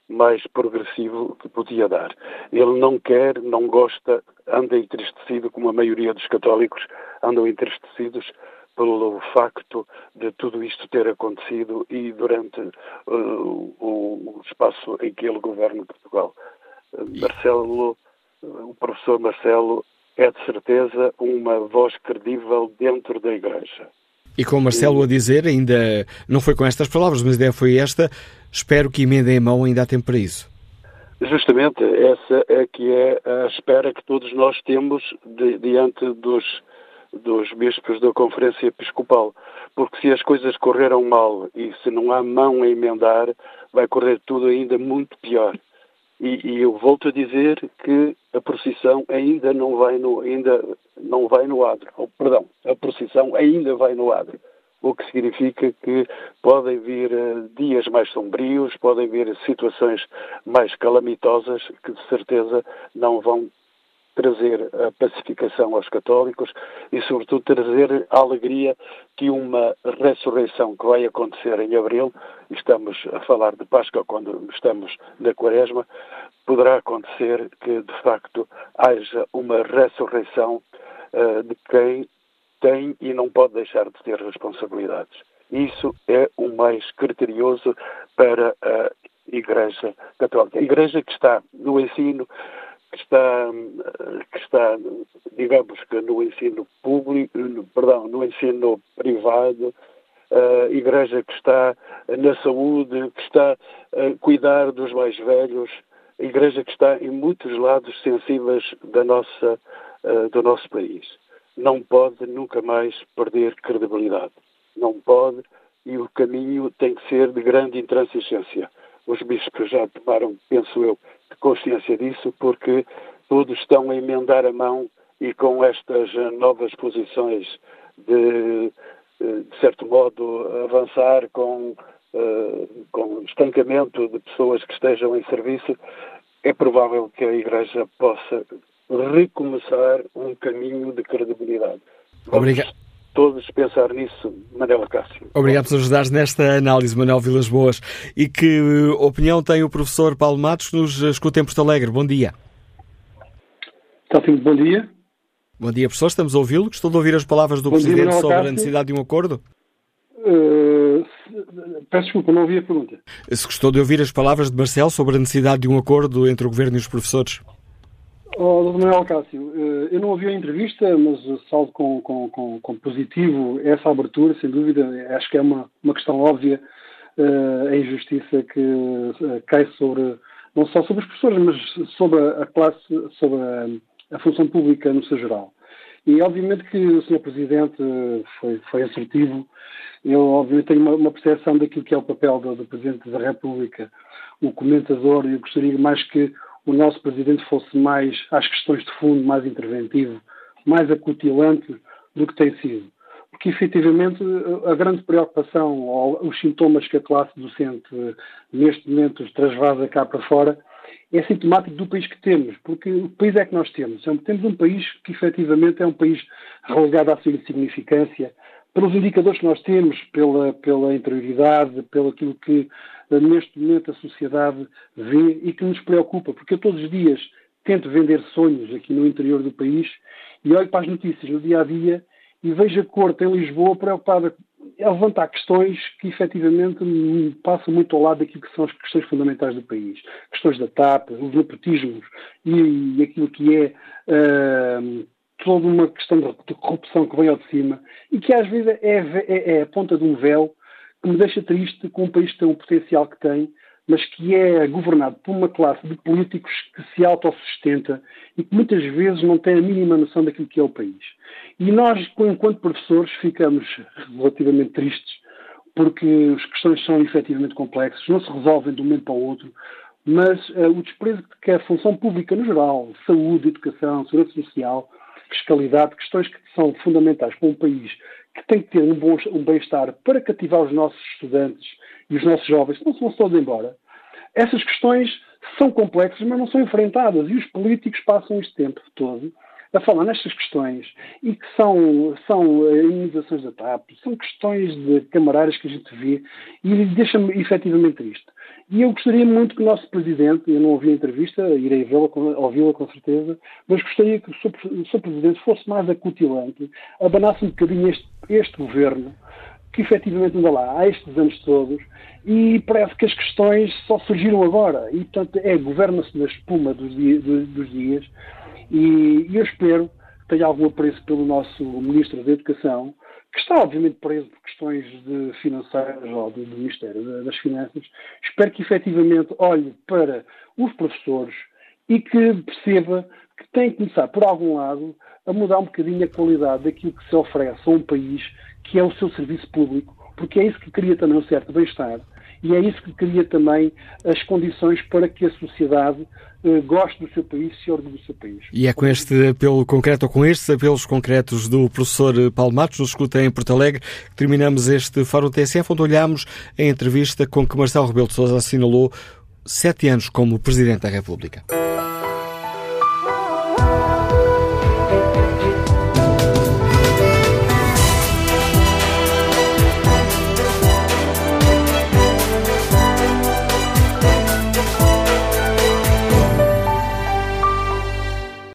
mais progressivo que podia dar. Ele não quer, não gosta, anda entristecido, como a maioria dos católicos andam entristecidos pelo facto de tudo isto ter acontecido e durante uh, o, o, espaço em que ele governa Portugal. Marcelo, o professor Marcelo é de certeza uma voz credível dentro da Igreja. E com Marcelo a dizer, ainda não foi com estas palavras, mas a ideia foi esta, espero que emendem a mão, ainda há tempo para isso. Justamente, essa é que é a espera que todos nós temos de, diante dos, dos bispos da Conferência Episcopal. Porque se as coisas correram mal e se não há mão a emendar, vai correr tudo ainda muito pior. E, e, eu volto a dizer que a procissão ainda não vai no, ainda não vai no adro. Oh, perdão, a procissão ainda vai no adro. O que significa que podem vir uh, dias mais sombrios, podem vir situações mais calamitosas que de certeza não vão trazer a pacificação aos católicos e, sobretudo, trazer a alegria que uma ressurreição que vai acontecer em abril, estamos a falar de Páscoa quando estamos na Quaresma, poderá acontecer que, de facto, haja uma ressurreição uh, de quem tem e não pode deixar de ter responsabilidades. Isso é o mais criterioso para a Igreja Católica. A Igreja que está no ensino que está, que está, digamos que no ensino público, perdão, no ensino privado, a igreja que está na saúde, que está a cuidar dos mais velhos, a igreja que está em muitos lados sensíveis da nossa, do nosso país. Não pode nunca mais perder credibilidade. Não pode, e o caminho tem que ser de grande intransigência. Os bispos já tomaram, penso eu, consciência disso, porque todos estão a emendar a mão e com estas novas posições de, de certo modo, avançar com, uh, com estancamento de pessoas que estejam em serviço, é provável que a Igreja possa recomeçar um caminho de credibilidade. Obrigado todos pensar nisso, Manuel Cássio. Obrigado por nos ajudares nesta análise, Manuel Vilas Boas. E que eh, opinião tem o professor Paulo Matos, que nos escuta em Porto Alegre? Bom dia. Está sim, bom dia. Bom dia, professor. Estamos a ouvi-lo. Gostou de ouvir as palavras do bom Presidente dia, sobre Cássio. a necessidade de um acordo? Uh, peço desculpa, não ouvi a pergunta. Se gostou de ouvir as palavras de Marcelo sobre a necessidade de um acordo entre o Governo e os professores? Oh. Manuel Cássio, eh, eu não ouvi a entrevista, mas salvo com, com, com, com, positivo essa abertura, sem dúvida. Acho que é uma, uma questão óbvia uh, a injustiça que uh, cai sobre, não só sobre os professores, mas sobre a classe, sobre a, a função pública no seu geral. E obviamente que o Sr. Presidente foi, foi assertivo. Eu obviamente tenho uma, uma percepção daquilo que é o papel do, do Presidente da República, o comentador, e eu gostaria mais que o nosso Presidente fosse mais às questões de fundo, mais interventivo, mais acutilante do que tem sido. Porque, efetivamente, a grande preocupação ou os sintomas que a classe docente neste momento transvasa cá para fora é sintomático do país que temos, porque o país é que nós temos. É temos um país que, efetivamente, é um país relegado à sua insignificância, pelos indicadores que nós temos, pela, pela interioridade, pelo aquilo que neste momento a sociedade vê e que nos preocupa, porque eu todos os dias tento vender sonhos aqui no interior do país e olho para as notícias no dia a dia e vejo a corte em Lisboa preocupada a levantar questões que efetivamente passam muito ao lado daquilo que são as questões fundamentais do país. Questões da TAP, os nepotismos e, e aquilo que é uh, toda uma questão de, corrupção que vem ao de cima e que às vezes é, é, é a ponta de um véu que me deixa triste com um país que tem o potencial que tem, mas que é governado por uma classe de políticos que se autossustenta e que muitas vezes não tem a mínima noção daquilo que é o país. E nós, enquanto professores, ficamos relativamente tristes porque as questões são efetivamente complexas, não se resolvem de um momento para o outro, mas uh, o desprezo que a função pública no geral, saúde, educação, segurança social, fiscalidade, questões que são fundamentais para um país que tem que ter um, um bem-estar para cativar os nossos estudantes e os nossos jovens, que não se vão todos embora. Essas questões são complexas, mas não são enfrentadas. E os políticos passam este tempo todo a falar nestas questões e que são, são eh, imunizações da TAP, são questões de camarários que a gente vê e deixa-me efetivamente triste. E eu gostaria muito que o nosso Presidente, eu não ouvi a entrevista, irei ouvi-la com certeza, mas gostaria que o Sr. o Sr. Presidente fosse mais acutilante, abanasse um bocadinho este, este Governo, que efetivamente anda lá há estes anos todos, e parece que as questões só surgiram agora. E, portanto, é, governa-se na espuma dos, dia, dos dias, e, e eu espero que tenha algum apreço pelo nosso Ministro da Educação, que está obviamente preso por questões de financeiras ou do, Ministério das Finanças, espero que efetivamente olhe para os professores e que perceba que tem que começar por algum lado a mudar um bocadinho a qualidade daquilo que se oferece a um país que é o seu serviço público, porque é isso que cria também um certo bem-estar e é isso que cria também as condições para que a sociedade goste do seu país se orgulhe do seu país. E é com este apelo concreto, ou com estes apelos concretos do professor Paulo Matos, no escuta em Porto Alegre, que terminamos este Fórum TSF, onde olhamos a entrevista com que Marcelo Rebelo de Sousa assinalou sete anos como Presidente da República.